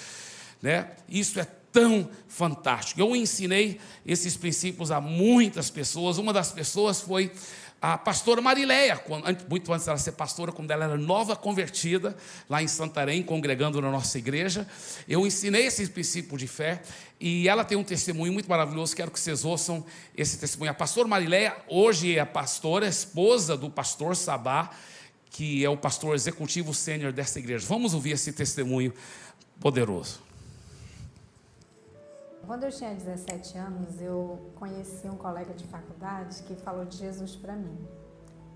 Né? Isso é tão fantástico. Eu ensinei esses princípios a muitas pessoas. Uma das pessoas foi a pastora Marileia, muito antes dela ser pastora, quando ela era nova convertida, lá em Santarém, congregando na nossa igreja, eu ensinei esse princípio de fé e ela tem um testemunho muito maravilhoso, quero que vocês ouçam esse testemunho. A pastora Marileia, hoje é a pastora, esposa do pastor Sabá, que é o pastor executivo sênior dessa igreja. Vamos ouvir esse testemunho poderoso. Quando eu tinha 17 anos, eu conheci um colega de faculdade que falou de Jesus para mim.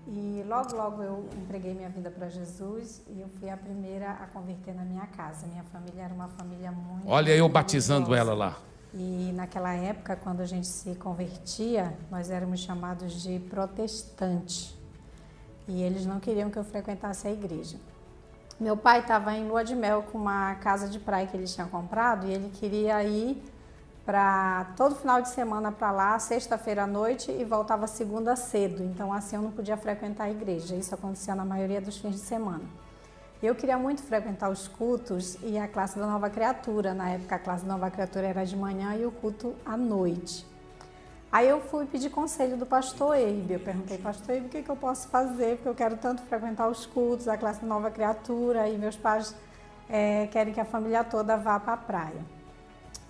E logo, logo eu entreguei minha vida para Jesus e eu fui a primeira a converter na minha casa. Minha família era uma família muito. Olha, eu batizando ela lá. E naquela época, quando a gente se convertia, nós éramos chamados de protestante. E eles não queriam que eu frequentasse a igreja. Meu pai estava em lua de mel com uma casa de praia que ele tinha comprado e ele queria ir para todo final de semana para lá, sexta-feira à noite e voltava segunda cedo. Então assim eu não podia frequentar a igreja. Isso acontecia na maioria dos fins de semana. Eu queria muito frequentar os cultos e a classe da Nova Criatura. Na época a classe da Nova Criatura era de manhã e o culto à noite. Aí eu fui pedir conselho do pastor Eibe. Eu perguntei, pastor Eibe, o que, que eu posso fazer? Porque eu quero tanto frequentar os cultos, a classe da Nova Criatura e meus pais é, querem que a família toda vá para a praia.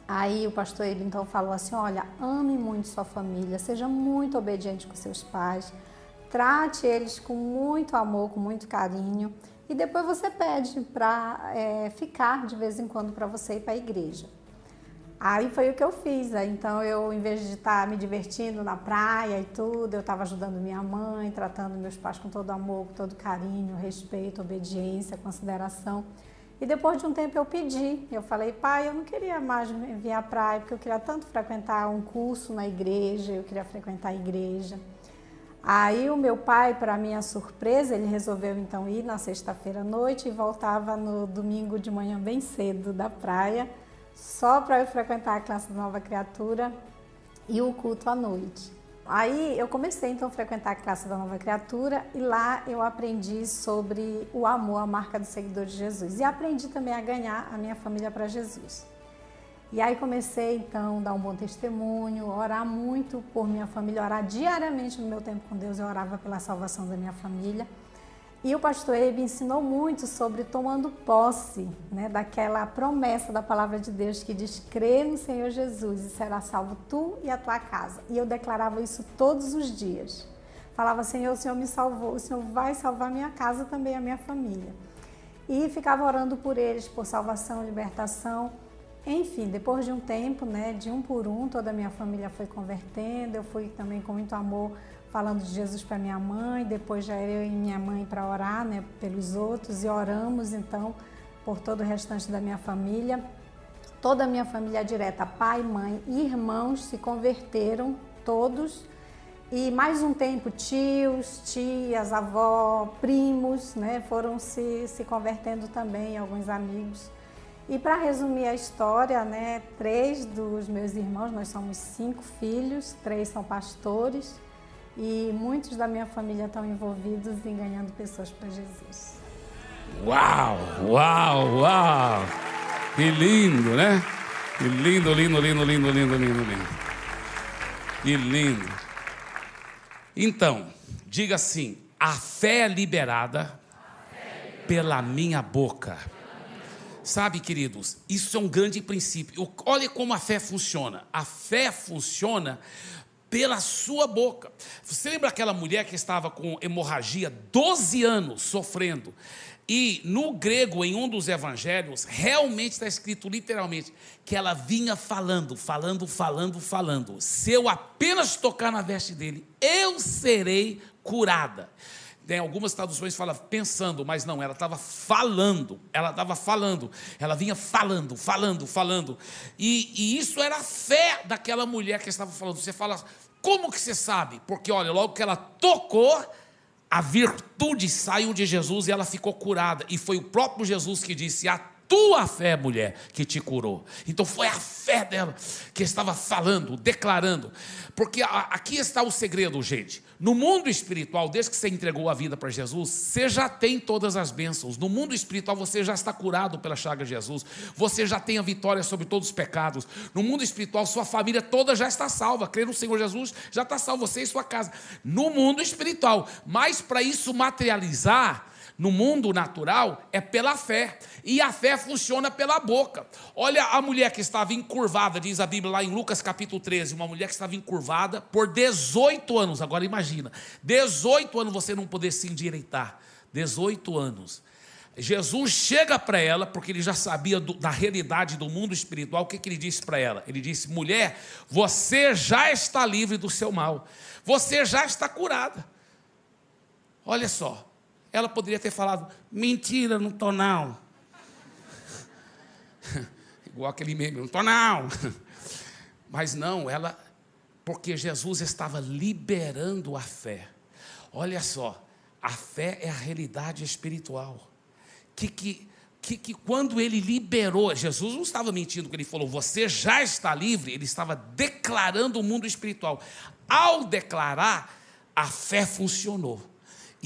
Aí o pastor ele então falou assim: olha, ame muito sua família, seja muito obediente com seus pais, trate eles com muito amor, com muito carinho, e depois você pede para é, ficar de vez em quando para você ir para a igreja. Aí foi o que eu fiz. Então eu, em vez de estar tá me divertindo na praia e tudo, eu estava ajudando minha mãe, tratando meus pais com todo amor, com todo carinho, respeito, obediência, consideração. E depois de um tempo eu pedi, eu falei, pai, eu não queria mais vir à praia, porque eu queria tanto frequentar um curso na igreja, eu queria frequentar a igreja. Aí o meu pai, para minha surpresa, ele resolveu então ir na sexta-feira à noite e voltava no domingo de manhã bem cedo da praia, só para eu frequentar a classe Nova Criatura e o culto à noite. Aí eu comecei então a frequentar a classe da Nova Criatura e lá eu aprendi sobre o amor, a marca do seguidor de Jesus. E aprendi também a ganhar a minha família para Jesus. E aí comecei então a dar um bom testemunho, orar muito por minha família, orar diariamente no meu tempo com Deus, eu orava pela salvação da minha família. E o pastor Ebe ensinou muito sobre tomando posse né, daquela promessa da palavra de Deus que diz: crê no Senhor Jesus e será salvo tu e a tua casa. E eu declarava isso todos os dias. Falava: Senhor, o Senhor me salvou, o Senhor vai salvar minha casa também, a minha família. E ficava orando por eles, por salvação, libertação. Enfim, depois de um tempo, né, de um por um, toda a minha família foi convertendo. Eu fui também com muito amor falando de Jesus para minha mãe, depois já eu e minha mãe para orar, né, pelos outros e oramos então por todo o restante da minha família. Toda a minha família direta, pai, mãe e irmãos se converteram todos. E mais um tempo, tios, tias, avó, primos, né, foram se, se convertendo também, alguns amigos. E para resumir a história, né, três dos meus irmãos, nós somos cinco filhos, três são pastores, e muitos da minha família estão envolvidos em ganhando pessoas para Jesus. Uau, uau, uau! Que lindo, né? Que lindo, lindo, lindo, lindo, lindo, lindo, lindo. Que lindo. Então, diga assim: a fé é liberada pela minha boca. Sabe, queridos, isso é um grande princípio. Olha como a fé funciona. A fé funciona pela sua boca. Você lembra aquela mulher que estava com hemorragia 12 anos sofrendo? E no grego, em um dos evangelhos, realmente está escrito literalmente que ela vinha falando, falando, falando, falando. Se eu apenas tocar na veste dele, eu serei curada. Tem algumas traduções fala pensando, mas não, ela estava falando, ela estava falando, ela vinha falando, falando, falando. E, e, isso era a fé daquela mulher que estava falando. Você fala, como que você sabe? Porque olha, logo que ela tocou, a virtude saiu de Jesus e ela ficou curada. E foi o próprio Jesus que disse: a tua fé, mulher, que te curou. Então foi a fé dela que estava falando, declarando. Porque aqui está o segredo, gente. No mundo espiritual, desde que você entregou a vida para Jesus, você já tem todas as bênçãos. No mundo espiritual, você já está curado pela chaga de Jesus. Você já tem a vitória sobre todos os pecados. No mundo espiritual, sua família toda já está salva. Crer no Senhor Jesus já está salvo, você e sua casa. No mundo espiritual. Mas para isso materializar, no mundo natural é pela fé. E a fé funciona pela boca. Olha a mulher que estava encurvada, diz a Bíblia lá em Lucas capítulo 13, uma mulher que estava encurvada por 18 anos. Agora imagina, 18 anos você não poder se endireitar. 18 anos. Jesus chega para ela, porque ele já sabia do, da realidade do mundo espiritual, o que, que ele disse para ela? Ele disse: mulher, você já está livre do seu mal, você já está curada. Olha só, ela poderia ter falado: mentira, não estou não. Igual aquele meme, não estou não. Mas não, ela, porque Jesus estava liberando a fé. Olha só, a fé é a realidade espiritual. Que, que, que, que quando ele liberou, Jesus não estava mentindo quando ele falou, você já está livre, ele estava declarando o mundo espiritual. Ao declarar, a fé funcionou.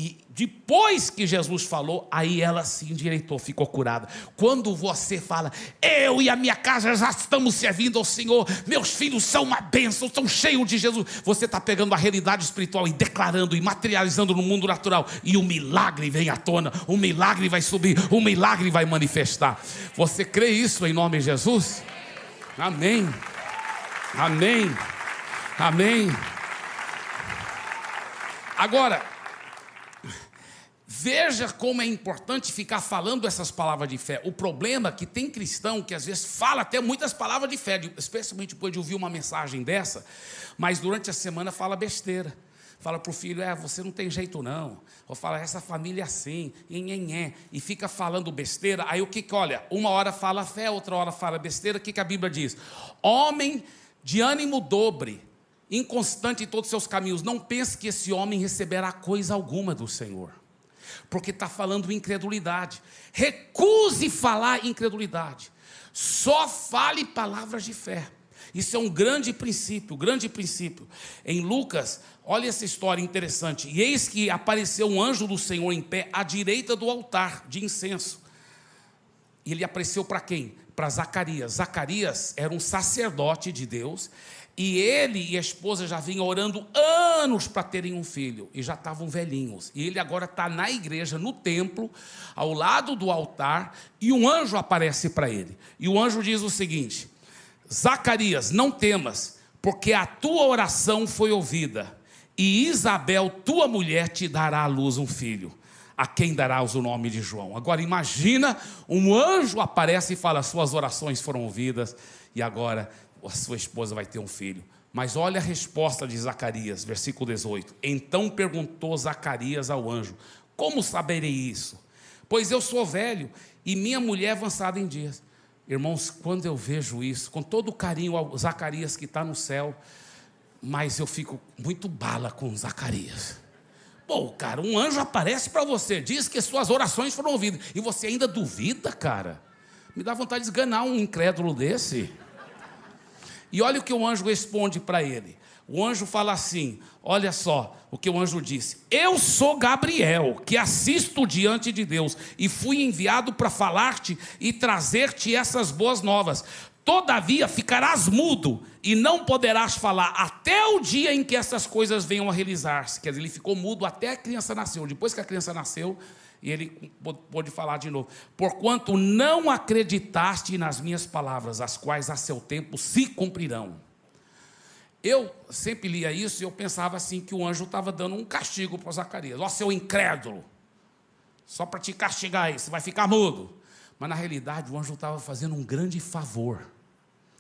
E depois que Jesus falou, aí ela se endireitou, ficou curada. Quando você fala, eu e a minha casa já estamos servindo ao Senhor, meus filhos são uma bênção, são cheios de Jesus, você está pegando a realidade espiritual e declarando e materializando no mundo natural, e o milagre vem à tona, o milagre vai subir, o milagre vai manifestar. Você crê isso em nome de Jesus? Amém. Amém. Amém. Agora, Veja como é importante ficar falando essas palavras de fé. O problema é que tem cristão que às vezes fala até muitas palavras de fé, especialmente depois de ouvir uma mensagem dessa, mas durante a semana fala besteira. Fala para o filho, é, você não tem jeito não. Ou fala, essa família é assim, nhenhenhé, e fica falando besteira. Aí o que que, olha, uma hora fala fé, outra hora fala besteira. O que, que a Bíblia diz? Homem de ânimo dobre, inconstante em todos os seus caminhos, não pense que esse homem receberá coisa alguma do Senhor porque está falando incredulidade. Recuse falar incredulidade. Só fale palavras de fé. Isso é um grande princípio, grande princípio. Em Lucas, olha essa história interessante. E eis que apareceu um anjo do Senhor em pé à direita do altar de incenso. E ele apareceu para quem? Para Zacarias. Zacarias era um sacerdote de Deus e ele e a esposa já vinham orando anos para terem um filho, e já estavam velhinhos. E ele agora está na igreja, no templo, ao lado do altar, e um anjo aparece para ele. E o anjo diz o seguinte: Zacarias, não temas, porque a tua oração foi ouvida, e Isabel, tua mulher, te dará à luz um filho a quem darás o nome de João. Agora imagina, um anjo aparece e fala: suas orações foram ouvidas e agora a sua esposa vai ter um filho. Mas olha a resposta de Zacarias, versículo 18. Então perguntou Zacarias ao anjo: Como saberei isso? Pois eu sou velho e minha mulher avançada em dias. Irmãos, quando eu vejo isso, com todo o carinho ao Zacarias que está no céu, mas eu fico muito bala com Zacarias. Pô, cara, um anjo aparece para você, diz que suas orações foram ouvidas, e você ainda duvida, cara. Me dá vontade de esganar um incrédulo desse. E olha o que o anjo responde para ele. O anjo fala assim: olha só o que o anjo disse. Eu sou Gabriel, que assisto diante de Deus, e fui enviado para falar-te e trazer-te essas boas novas. Todavia ficarás mudo e não poderás falar até o dia em que essas coisas venham a realizar-se. Quer dizer, ele ficou mudo até a criança nasceu. Depois que a criança nasceu, e ele pôde falar de novo. Porquanto não acreditaste nas minhas palavras, as quais a seu tempo se cumprirão. Eu sempre lia isso e eu pensava assim que o anjo estava dando um castigo para Zacarias. Ó, seu incrédulo, só para te castigar aí, você vai ficar mudo. Mas na realidade o anjo estava fazendo um grande favor.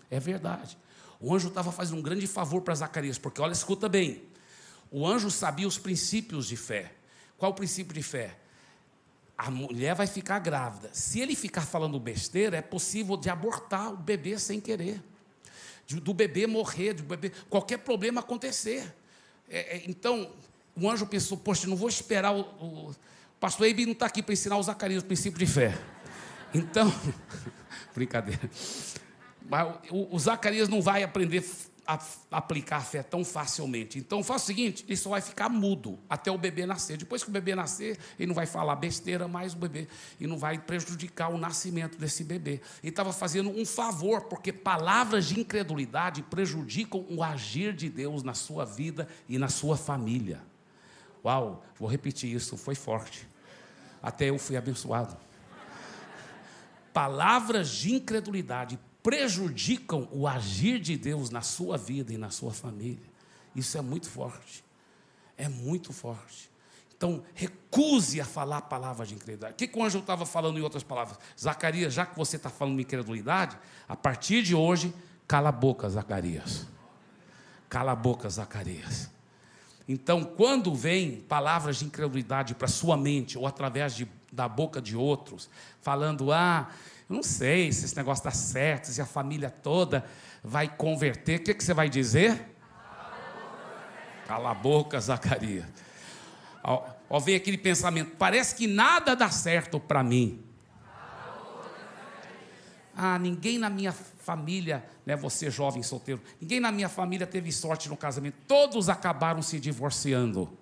É verdade. O anjo estava fazendo um grande favor para Zacarias, porque olha, escuta bem. O anjo sabia os princípios de fé. Qual o princípio de fé? A mulher vai ficar grávida. Se ele ficar falando besteira, é possível de abortar o bebê sem querer, de, do bebê morrer, do bebê, qualquer problema acontecer. É, é, então, o anjo pensou: Poxa, não vou esperar o. o pastor Eibe não está aqui para ensinar o Zacarias o princípio de fé. Então, brincadeira. Mas o, o Zacarias não vai aprender aplicar fé tão facilmente. Então, faz o seguinte: ele só vai ficar mudo até o bebê nascer. Depois que o bebê nascer, ele não vai falar besteira mais o bebê e não vai prejudicar o nascimento desse bebê. Ele estava fazendo um favor, porque palavras de incredulidade prejudicam o agir de Deus na sua vida e na sua família. Uau, vou repetir isso, foi forte. Até eu fui abençoado. Palavras de incredulidade prejudicam o agir de Deus na sua vida e na sua família. Isso é muito forte. É muito forte. Então, recuse a falar a palavra de incredulidade. O que, que o anjo estava falando em outras palavras? Zacarias, já que você está falando de incredulidade, a partir de hoje, cala a boca, Zacarias. Cala a boca, Zacarias. Então, quando vem palavras de incredulidade para sua mente ou através de, da boca de outros, falando, ah, eu não sei se esse negócio está certo, se a família toda vai converter. O que, que você vai dizer? Cala a boca, Zacarias. Ó, ó, vem aquele pensamento: parece que nada dá certo para mim. Ah, ninguém na minha família, né, você jovem solteiro, ninguém na minha família teve sorte no casamento, todos acabaram se divorciando.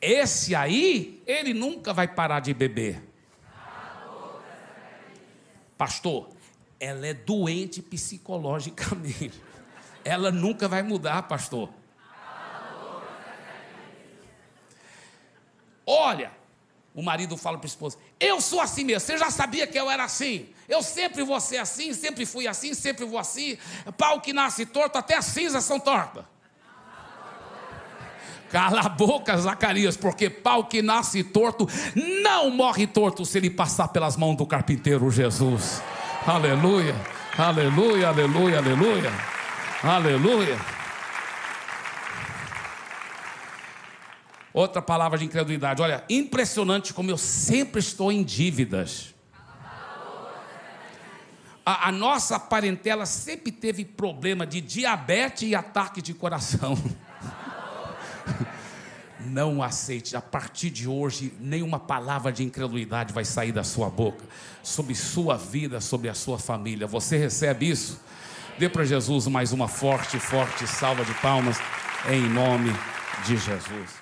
Esse aí, ele nunca vai parar de beber. Pastor, ela é doente psicologicamente. Ela nunca vai mudar, pastor. Olha, o marido fala para a esposa: Eu sou assim mesmo. Você já sabia que eu era assim. Eu sempre vou ser assim, sempre fui assim, sempre vou assim. Pau que nasce torto, até as cinzas são tortas. Cala a boca, Zacarias, porque pau que nasce torto não morre torto se ele passar pelas mãos do carpinteiro Jesus. Aleluia, aleluia, aleluia, aleluia, aleluia. Outra palavra de incredulidade. Olha, impressionante como eu sempre estou em dívidas. A, a, nossa parentela sempre teve problema de diabetes e ataque de coração. Não aceite, a partir de hoje, nenhuma palavra de incredulidade vai sair da sua boca, sobre sua vida, sobre a sua família. Você recebe isso? Dê para Jesus mais uma forte, forte salva de palmas, em nome de Jesus.